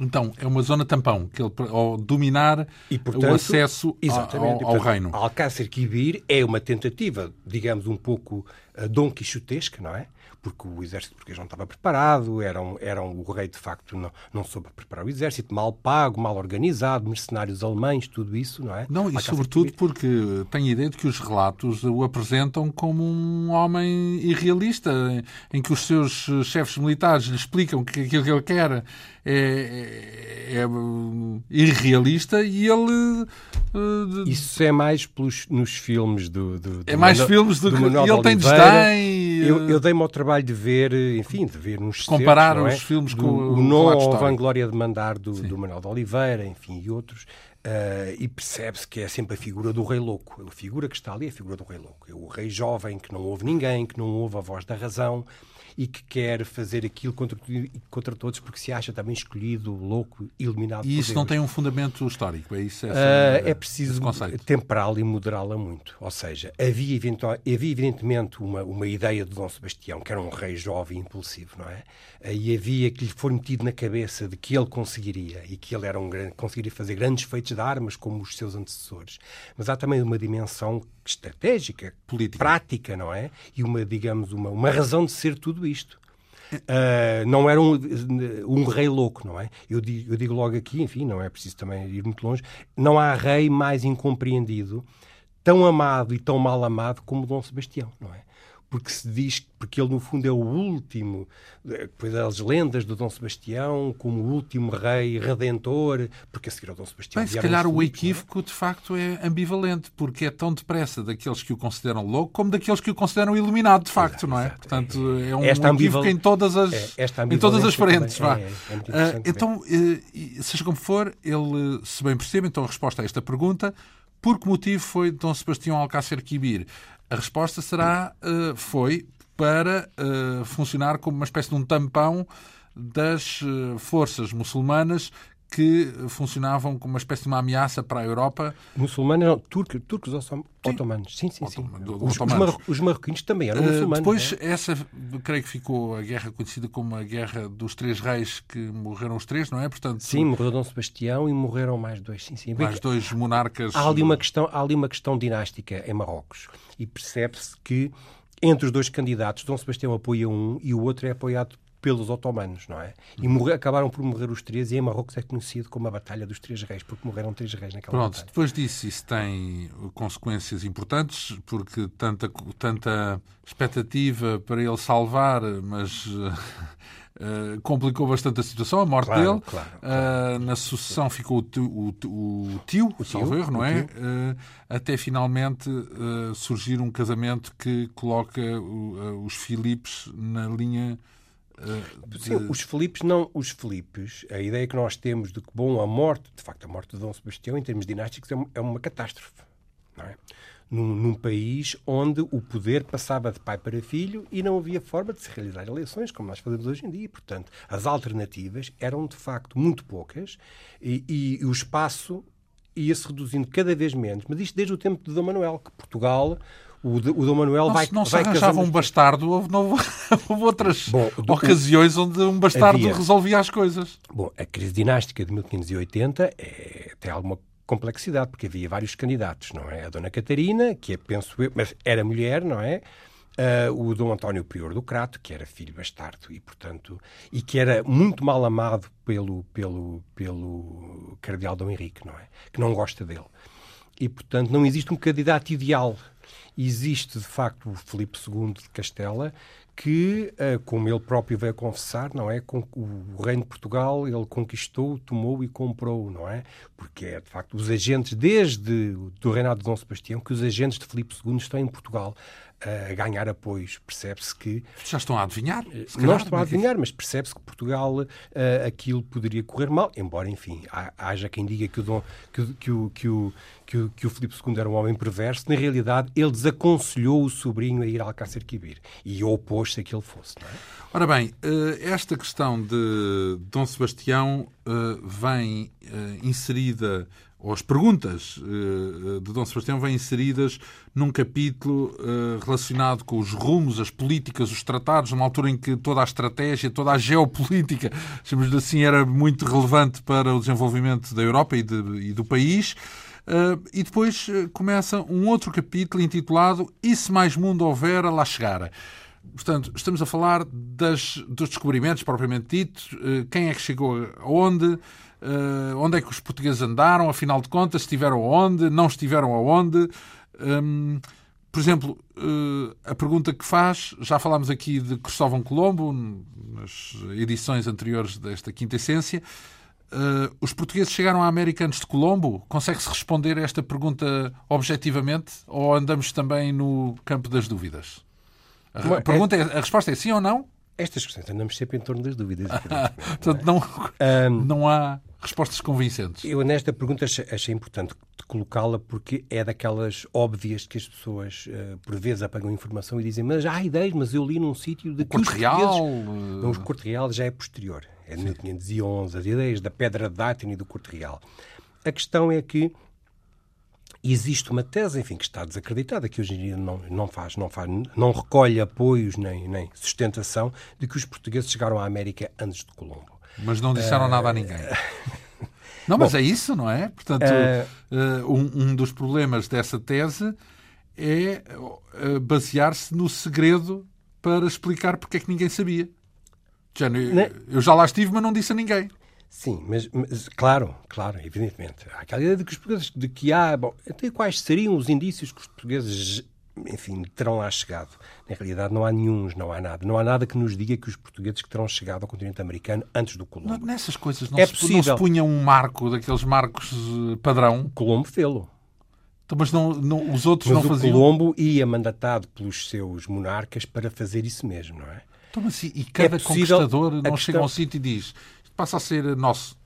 Então, é uma zona tampão, que ele, ao dominar e, portanto, o acesso ao, ao, reino. Alcácer Quibir é uma tentativa, digamos, um pouco Dom Quixotesca, não é? porque o exército português não estava preparado, eram, eram, o rei de facto não, não soube preparar o exército, mal pago, mal organizado, mercenários alemães, tudo isso, não é? Não, e sobretudo porque tenho a ideia de que os relatos o apresentam como um homem irrealista, em que os seus chefes militares lhe explicam que aquilo que ele quer é, é, é irrealista e ele. Uh, isso é mais pelos, nos filmes do. do, do é mais filmes do, do que. ele tem desdém. Eu, eu dei-me ao trabalho de ver, enfim, de ver uns Comparar certos, os é? filmes do, com o o Nó relato ao. Vanglória de Mandar do, do Manuel de Oliveira, enfim, e outros. Uh, e percebe-se que é sempre a figura do rei louco. A figura que está ali é a figura do rei louco. É o rei jovem que não ouve ninguém, que não ouve a voz da razão e que quer fazer aquilo contra, contra todos porque se acha também escolhido, louco, iluminado E isso não tem um fundamento histórico, é isso? Essa, Uh, é esse preciso temperá-la e moderá-la muito. Ou seja, havia, eventual- havia evidentemente uma, uma ideia de Dom Sebastião, que era um rei jovem e impulsivo, não é? Uh, E havia que lhe foi metido na cabeça de que ele conseguiria e que ele era um grande, conseguiria fazer grandes feitos de armas como os seus antecessores. Mas há também uma dimensão estratégica, Política. prática, não é? E uma, digamos, uma, uma razão de ser tudo isto. Uh, não era um, um rei louco, não é? Eu digo, eu digo logo aqui, enfim, não é preciso também ir muito longe, não há rei mais incompreendido, tão amado e tão mal amado como Dom Sebastião, não é? Porque se diz, porque ele no fundo é o último, depois das lendas do Dom Sebastião, como o último rei redentor, porque a seguir ao Dom Sebastião. Bem, se calhar o é? equívoco de facto é ambivalente, porque é tão depressa daqueles que o consideram louco como daqueles que o consideram iluminado, de facto, não é? exato. Portanto, é um Esta equívoco em todas as, É, em todas as frentes. Vá. é- é Ah, então, eh, seja como for, ele, se bem percebe, então a resposta a esta pergunta, por que motivo foi Dom Sebastião Alcácer Quibir? A resposta será, eh, foi para eh, funcionar como uma espécie de um tampão das eh, forças muçulmanas que funcionavam como uma espécie de uma ameaça para a Europa Muçulmanos, não, turcos, turcos otom- otomanos. Sim, sim, sim. Otom- do- Os, os, marro- os marroquinos também eram Uh, muçulmanos. depois, é? essa, creio que ficou a guerra conhecida como a Guerra dos Três Reis, que morreram os três, não é? Portanto, Sim, morreu Dom Sebastião e morreram mais dois. Sim, sim. Mais dois monarcas. Há ali, uma questão, há ali uma questão dinástica em Marrocos e percebe-se que entre os dois candidatos, Dom Sebastião apoia um e o outro é apoiado pelos otomanos, não é? E morre- acabaram por morrer os três e em Marrocos é conhecido como a Batalha dos Três Reis, porque morreram três reis naquela Pronto, batalha. depois disso, isso tem consequências importantes, porque tanta, tanta expectativa para ele salvar, mas eh, complicou bastante a situação, a morte Claro, dele. claro, Eh, na sucessão ficou o tio, o, o tio salvo erro, não o é? tio. Eh, até finalmente surgir um casamento que coloca o- os Filipes na linha. Eh, de- Sim, os Filipes não, os Filipes, a ideia que nós temos de que, bom, a morte, de facto, a morte de Dom Sebastião, em termos dinásticos, é uma, é uma catástrofe, não é? Num, num país onde o poder passava de pai para filho e não havia forma de se realizar eleições, como nós fazemos hoje em dia. Portanto, as alternativas eram, de facto, muito poucas e, e o espaço ia-se reduzindo cada vez menos. Mas isto desde o tempo de Dom Manuel, que Portugal, o, o Dom Manuel vai se não se vai arranjava casando- um bastardo, houve, não- houve outras Bom, ocasiões onde um bastardo Havia. resolvia as coisas. Bom, a crise dinástica de 1580 é, tem alguma complexidade, porque havia vários candidatos, não é? A Dona Catarina, que é, penso eu, mas era mulher, não é? Ah, o Dom António Prior do Crato, que era filho bastardo e, portanto, e que era muito mal amado pelo, pelo, pelo cardeal Dom Henrique, não é? Que não gosta dele. E, portanto, não existe um candidato ideal. Existe, de facto, o Filipe II de Castela, que, eh, como ele próprio veio confessar, não é? O reino de Portugal ele conquistou, tomou e comprou, não é? Porque é, de facto, os agentes, desde o reinado de Dom Sebastião, que os agentes de Filipe II estão em Portugal a ganhar apoios. Percebe-se que Já estão a adivinhar? se não estou a é que- adivinhar, mas percebe-se que Portugal eh, aquilo poderia correr mal, embora, enfim, haja quem diga que o, Dom, que, o- que, o, que, o, que, o, que o Filipe II era um homem perverso. Na realidade, ele desaconselhou o sobrinho a ir a Alcácer Quibir e opôs-se a que ele fosse. Não é? Ora bem, eh, esta questão de Dom Sebastião eh, vem eh, inserida, ou as perguntas eh, de Dom Sebastião vêm inseridas num capítulo eh, relacionado com os rumos, as políticas, os tratados, numa altura em que toda a estratégia, toda a geopolítica, chamamos assim, era muito relevante para o desenvolvimento da Europa e, de- e do país. E depois começa um outro capítulo intitulado E se mais mundo houver, lá chegara. Portanto, estamos a falar das, dos descobrimentos propriamente ditos, uh, quem é que chegou aonde, uh, onde é que os portugueses andaram, afinal de contas, estiveram aonde, não estiveram aonde. Um, por exemplo, uh, a pergunta que faz, já falámos aqui de Cristóvão Colombo, nas edições anteriores desta quinta essência, Uh, os portugueses chegaram à América antes de Colombo? Consegue-se responder a esta pergunta objetivamente? Ou andamos também no campo das dúvidas? A, pergunta é, a resposta é sim ou não? Estas questões andamos sempre em torno das dúvidas. Portanto, não, é? não, não há respostas convincentes. Eu, nesta pergunta, achei importante colocá-la porque é daquelas óbvias que as pessoas, uh, por vezes, apagam informação e dizem mas há ideias, mas eu li num sítio de que Corte Real... Não, o Corte Real já é posterior. É de 1511, as ideias da Pedra de Dátino e do Corte Real. A questão é que existe uma tese, enfim, que está desacreditada, que hoje em dia não, não faz, não faz, não recolhe apoios nem, nem sustentação de que os portugueses chegaram à América antes de Colombo. Mas não disseram uh... nada a ninguém. Não, mas Bom, é isso, não é? Portanto, uh... um, um, dos problemas dessa tese é basear-se no segredo para explicar porque é que ninguém sabia. Né? eu já lá estive, mas não disse a ninguém. Sim, mas, mas, claro, claro, evidentemente. Há aquela ideia de que os portugueses, de que há, bom, até quais seriam os indícios que os portugueses, enfim, terão lá chegado. Na realidade não há nenhums, não há nada. Não há nada que nos diga que os portugueses que terão chegado ao continente americano antes do Colombo. Nessas coisas não, é se, possível. não se punha um marco, daqueles marcos eh, padrão? Colombo fê-lo. Então, mas não, não, os outros mas não faziam? o Colombo ia mandatado pelos seus monarcas para fazer isso mesmo, não é? Então, mas e cada é conquistador não questão... chega a um sítio e diz passa a ser nosso.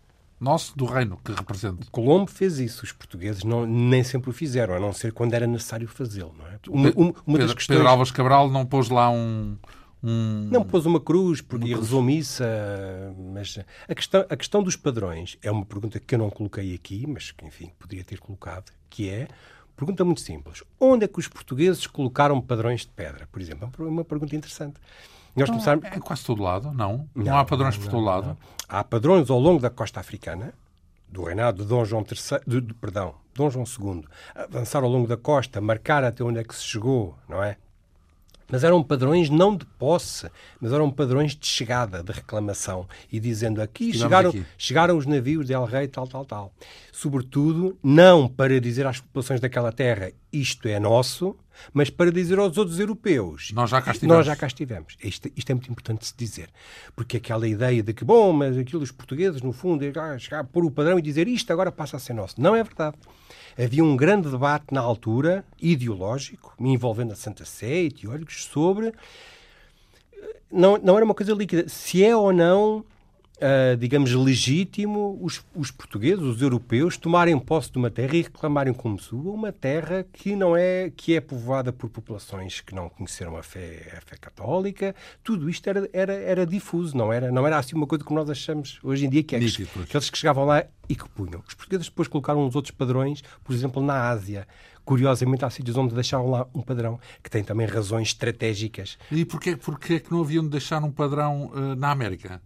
Nosso, do reino que representa. Colombo fez isso. Os portugueses não, nem sempre o fizeram, a não ser quando era necessário fazê-lo. Não é? uma, uma, uma Pedro, questões... Pedro Álvares Cabral não pôs lá um, um... Não pôs uma cruz porque uma rezou missa, mas a questão, a questão dos padrões é uma pergunta que eu não coloquei aqui, mas que, enfim, poderia ter colocado, que é, pergunta muito simples, onde é que os portugueses colocaram padrões de pedra, por exemplo? É uma pergunta interessante. Nós não, começarmos... É quase todo lado, não? Não, não há padrões não, por todo lado? Há padrões ao longo da costa africana, do reinado de Dom João III, de, de, perdão, Dom João II, avançar ao longo da costa, marcar até onde é que se chegou, não é? Mas eram padrões não de posse, mas eram padrões de chegada, de reclamação. E dizendo aqui chegaram, aqui. chegaram os navios de El Rei, tal, tal, tal. Sobretudo, não para dizer às populações daquela terra isto é nosso, mas para dizer aos outros europeus nós já cá estivemos. Nós já cá estivemos. Isto, isto é muito importante se dizer. Porque aquela ideia de que, bom, mas aquilo os portugueses, no fundo, é chegar a pôr o padrão e dizer isto agora passa a ser nosso. Não é verdade. Havia um grande debate na altura, ideológico, envolvendo a Santa Sé e teóricos, sobre. Não, não era uma coisa líquida. Se é ou não uh, digamos, legítimo os, os, portugueses, os europeus, tomarem posse de uma terra e reclamarem como sua uma terra que não é que é povoada por populações que não conheceram a fé, a fé católica. Tudo isto era, era, era difuso, não era, não era assim uma coisa que nós achamos hoje em dia que é que, aqueles que chegavam lá e que punham. Os portugueses depois colocaram uns outros padrões, por exemplo, na Ásia. Curiosamente, há sítios onde deixaram lá um padrão, que tem também razões estratégicas. E porquê, porquê que não haviam de deixar um padrão uh, na América?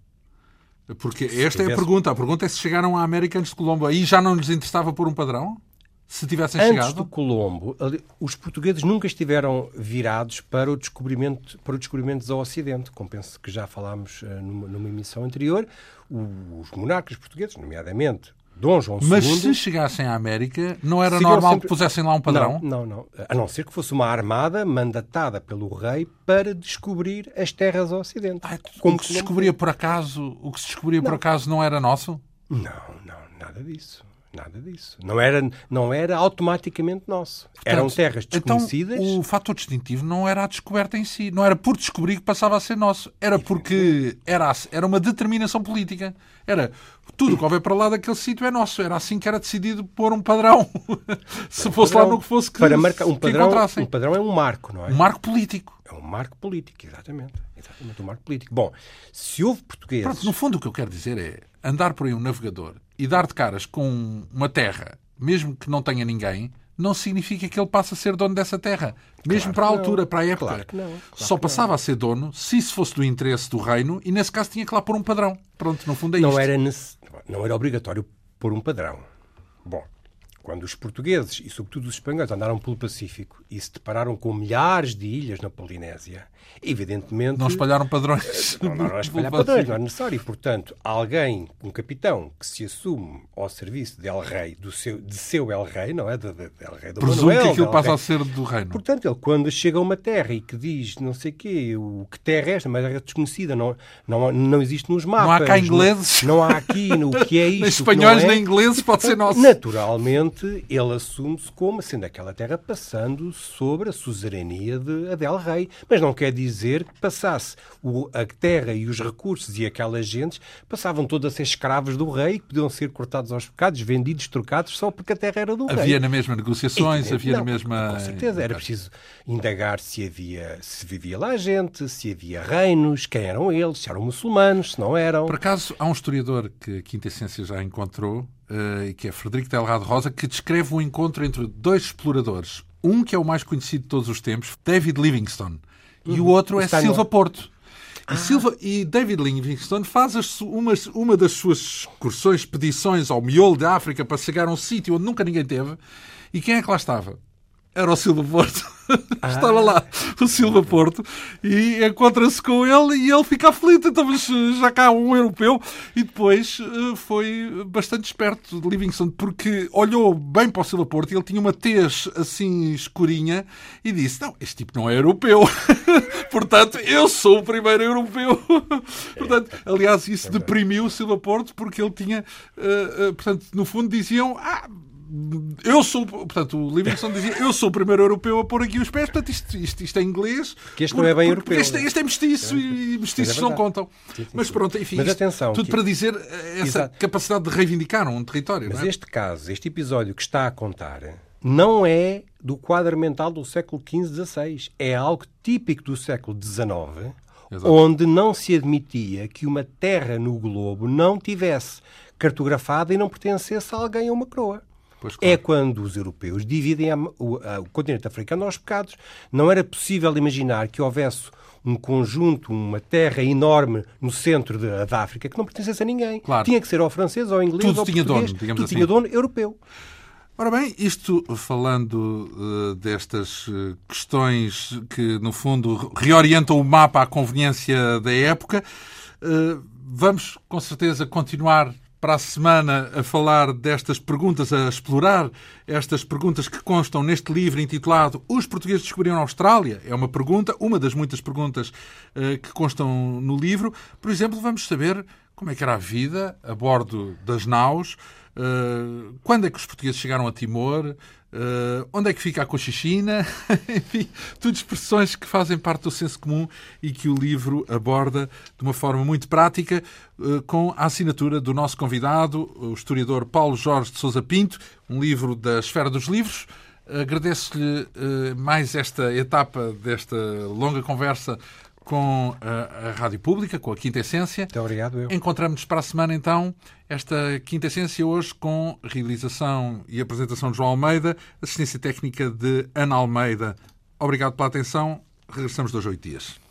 Porque esta tivesse... é a pergunta. A pergunta é se chegaram à América antes de Colombo. Aí já não lhes interessava pôr um padrão? Se tivessem Antes chegado? do Colombo, os portugueses nunca estiveram virados para o descobrimento, para o descobrimento ao Ocidente, como penso que já falámos uh, numa, numa, emissão anterior. Os monarcas portugueses, nomeadamente Dom João II. Mas se chegassem à América, não era normal sempre... que pusessem lá um padrão? Não, não, não. A não ser que fosse uma armada mandatada pelo rei para descobrir as terras ao Ocidente. Ah, como que se descobria por acaso, o que se descobria não. por acaso não era nosso? Não, não, nada disso. Nada disso. Não era, não era automaticamente nosso. Portanto, Eram terras então, desconhecidas. Então, o fator distintivo não era a descoberta em si. Não era por descobrir que passava a ser nosso. Era porque era, era uma determinação política. Era tudo que houver para lá daquele sítio é nosso. Era assim que era decidido pôr um padrão. Se fosse padrão, lá no que fosse que, para marcar, um padrão, Um padrão é um marco, não é? Um marco político. É um marco político, exatamente. Exatamente, um marco político. Bom, se houve portugueses... Pronto, no fundo o que eu quero dizer é andar por aí um navegador e dar de caras com uma terra, mesmo que não tenha ninguém, não significa que ele passe a ser dono dessa terra. Mesmo claro para a altura, não. para a época. Claro não, claro Só passava a ser dono se isso fosse do interesse do reino e, nesse caso, tinha que lá pôr um padrão. Pronto, no fundo é não isto. Era Não era obrigatório pôr um padrão. Bom, quando os portugueses e, sobretudo, os espanhóis andaram pelo Pacífico e se depararam com milhares de ilhas na Polinésia, evidentemente. Não espalharam padrões. Não, não, não espalhar padrões, não é necessário. Portanto, alguém, um capitão, que se assume ao serviço de El Rei, do seu, de seu El Rei, não é? De, de, de El Rei do Presumo Manuel, que aquilo passa a ser do reino. Portanto, ele, quando chega a uma terra e que diz não sei quê, o que terra é esta, mas é desconhecida, não, não, não existe nos mapas. Não há cá ingleses. Não, não há aqui no que é isto. nem espanhóis é, nem ingleses, pode ser nosso. Naturalmente ele assume-se como sendo aquela terra passando sobre a suzerania de Adel Rei. Mas não quer dizer que passasse o, a terra e os recursos e aquelas gentes passavam todas a ser escravos do rei, que podiam ser cortados aos pecados, vendidos, trocados, só porque a terra era do havia rei. Havia na mesma negociações, e, havia não, na mesma... Com certeza, era preciso indagar se havia, se vivia lá gente, se havia reinos, quem eram eles, se eram muçulmanos, se não eram. Por acaso, há um historiador que a Quinta Essência já encontrou, uh, que é Frederico Delgado Rosa, que descreve o um encontro entre dois exploradores. Um que é o mais conhecido de todos os tempos, David Livingstone, uhum. e o outro é Silva no... Porto. E, ah. Silva, e David Livingstone faz as, uma, uma das suas excursões, expedições ao miolo da África para chegar a um sítio onde nunca ninguém teve. E quem é que lá estava? Era o Silva Porto. Ah. Estava lá o Silva Porto e encontra-se com ele e ele fica aflito. Então, mas já cá um europeu. E depois uh, foi bastante esperto de Livingston porque olhou bem para o Silva Porto e ele tinha uma tez assim escurinha e disse: Não, este tipo não é europeu. Portanto, eu sou o primeiro europeu. portanto, aliás, isso deprimiu o Silva Porto porque ele tinha, uh, portanto, no fundo diziam: Ah, eu sou, portanto, o Livingston dizia, eu sou o primeiro europeu a pôr aqui os pés, portanto, isto, isto, isto é inglês. Que este não é bem europeu. Este, este é mestiço é. e mestiços é não contam. Sim, sim, Mas pronto, enfim, Mas atenção, tudo que... para dizer eh, essa Exato. capacidade de reivindicar um território. Mas é? este caso, este episódio que está a contar, não é do quadro mental do século XV, XVI. É algo típico do século XIX, Exato. onde não se admitia que uma terra no globo não tivesse cartografada e não pertencesse a alguém a uma coroa. Pois, é claro. É quando os europeus dividem a, o, a, o continente africano aos pecados. Não era possível imaginar que houvesse um conjunto, uma terra enorme no centro de, da África que não pertencesse a ninguém. Claro. Tinha que ser ao francês, ao inglês, Tudo ao tinha português. Dono, digamos Tudo assim. tinha dono europeu. Ora bem, isto falando uh, destas uh, questões que, no fundo, reorientam o mapa à conveniência da época, uh, vamos com certeza continuar para a semana a falar destas perguntas, a explorar estas perguntas que constam neste livro intitulado Os Portugueses Descobriram a Austrália. É uma pergunta, uma das muitas perguntas uh, que constam no livro. Por exemplo, vamos saber como é que era a vida a bordo das naus, uh, quando é que os portugueses chegaram a Timor, Uh, onde é que fica a Cochichina? Enfim, tudo expressões que fazem parte do senso comum e que o livro aborda de uma forma muito prática, uh, com a assinatura do nosso convidado, o historiador Paulo Jorge de Sousa Pinto, um livro da Esfera dos Livros. Agradeço-lhe uh, mais esta etapa desta longa conversa com a, a, Rádio Pública, com a Quinta Essência. Muito obrigado. Eu. Encontramos-nos para a semana, então, esta Quinta Essência hoje com realização e apresentação de João Almeida, assistência técnica de Ana Almeida. Obrigado pela atenção. Regressamos dois oito dias.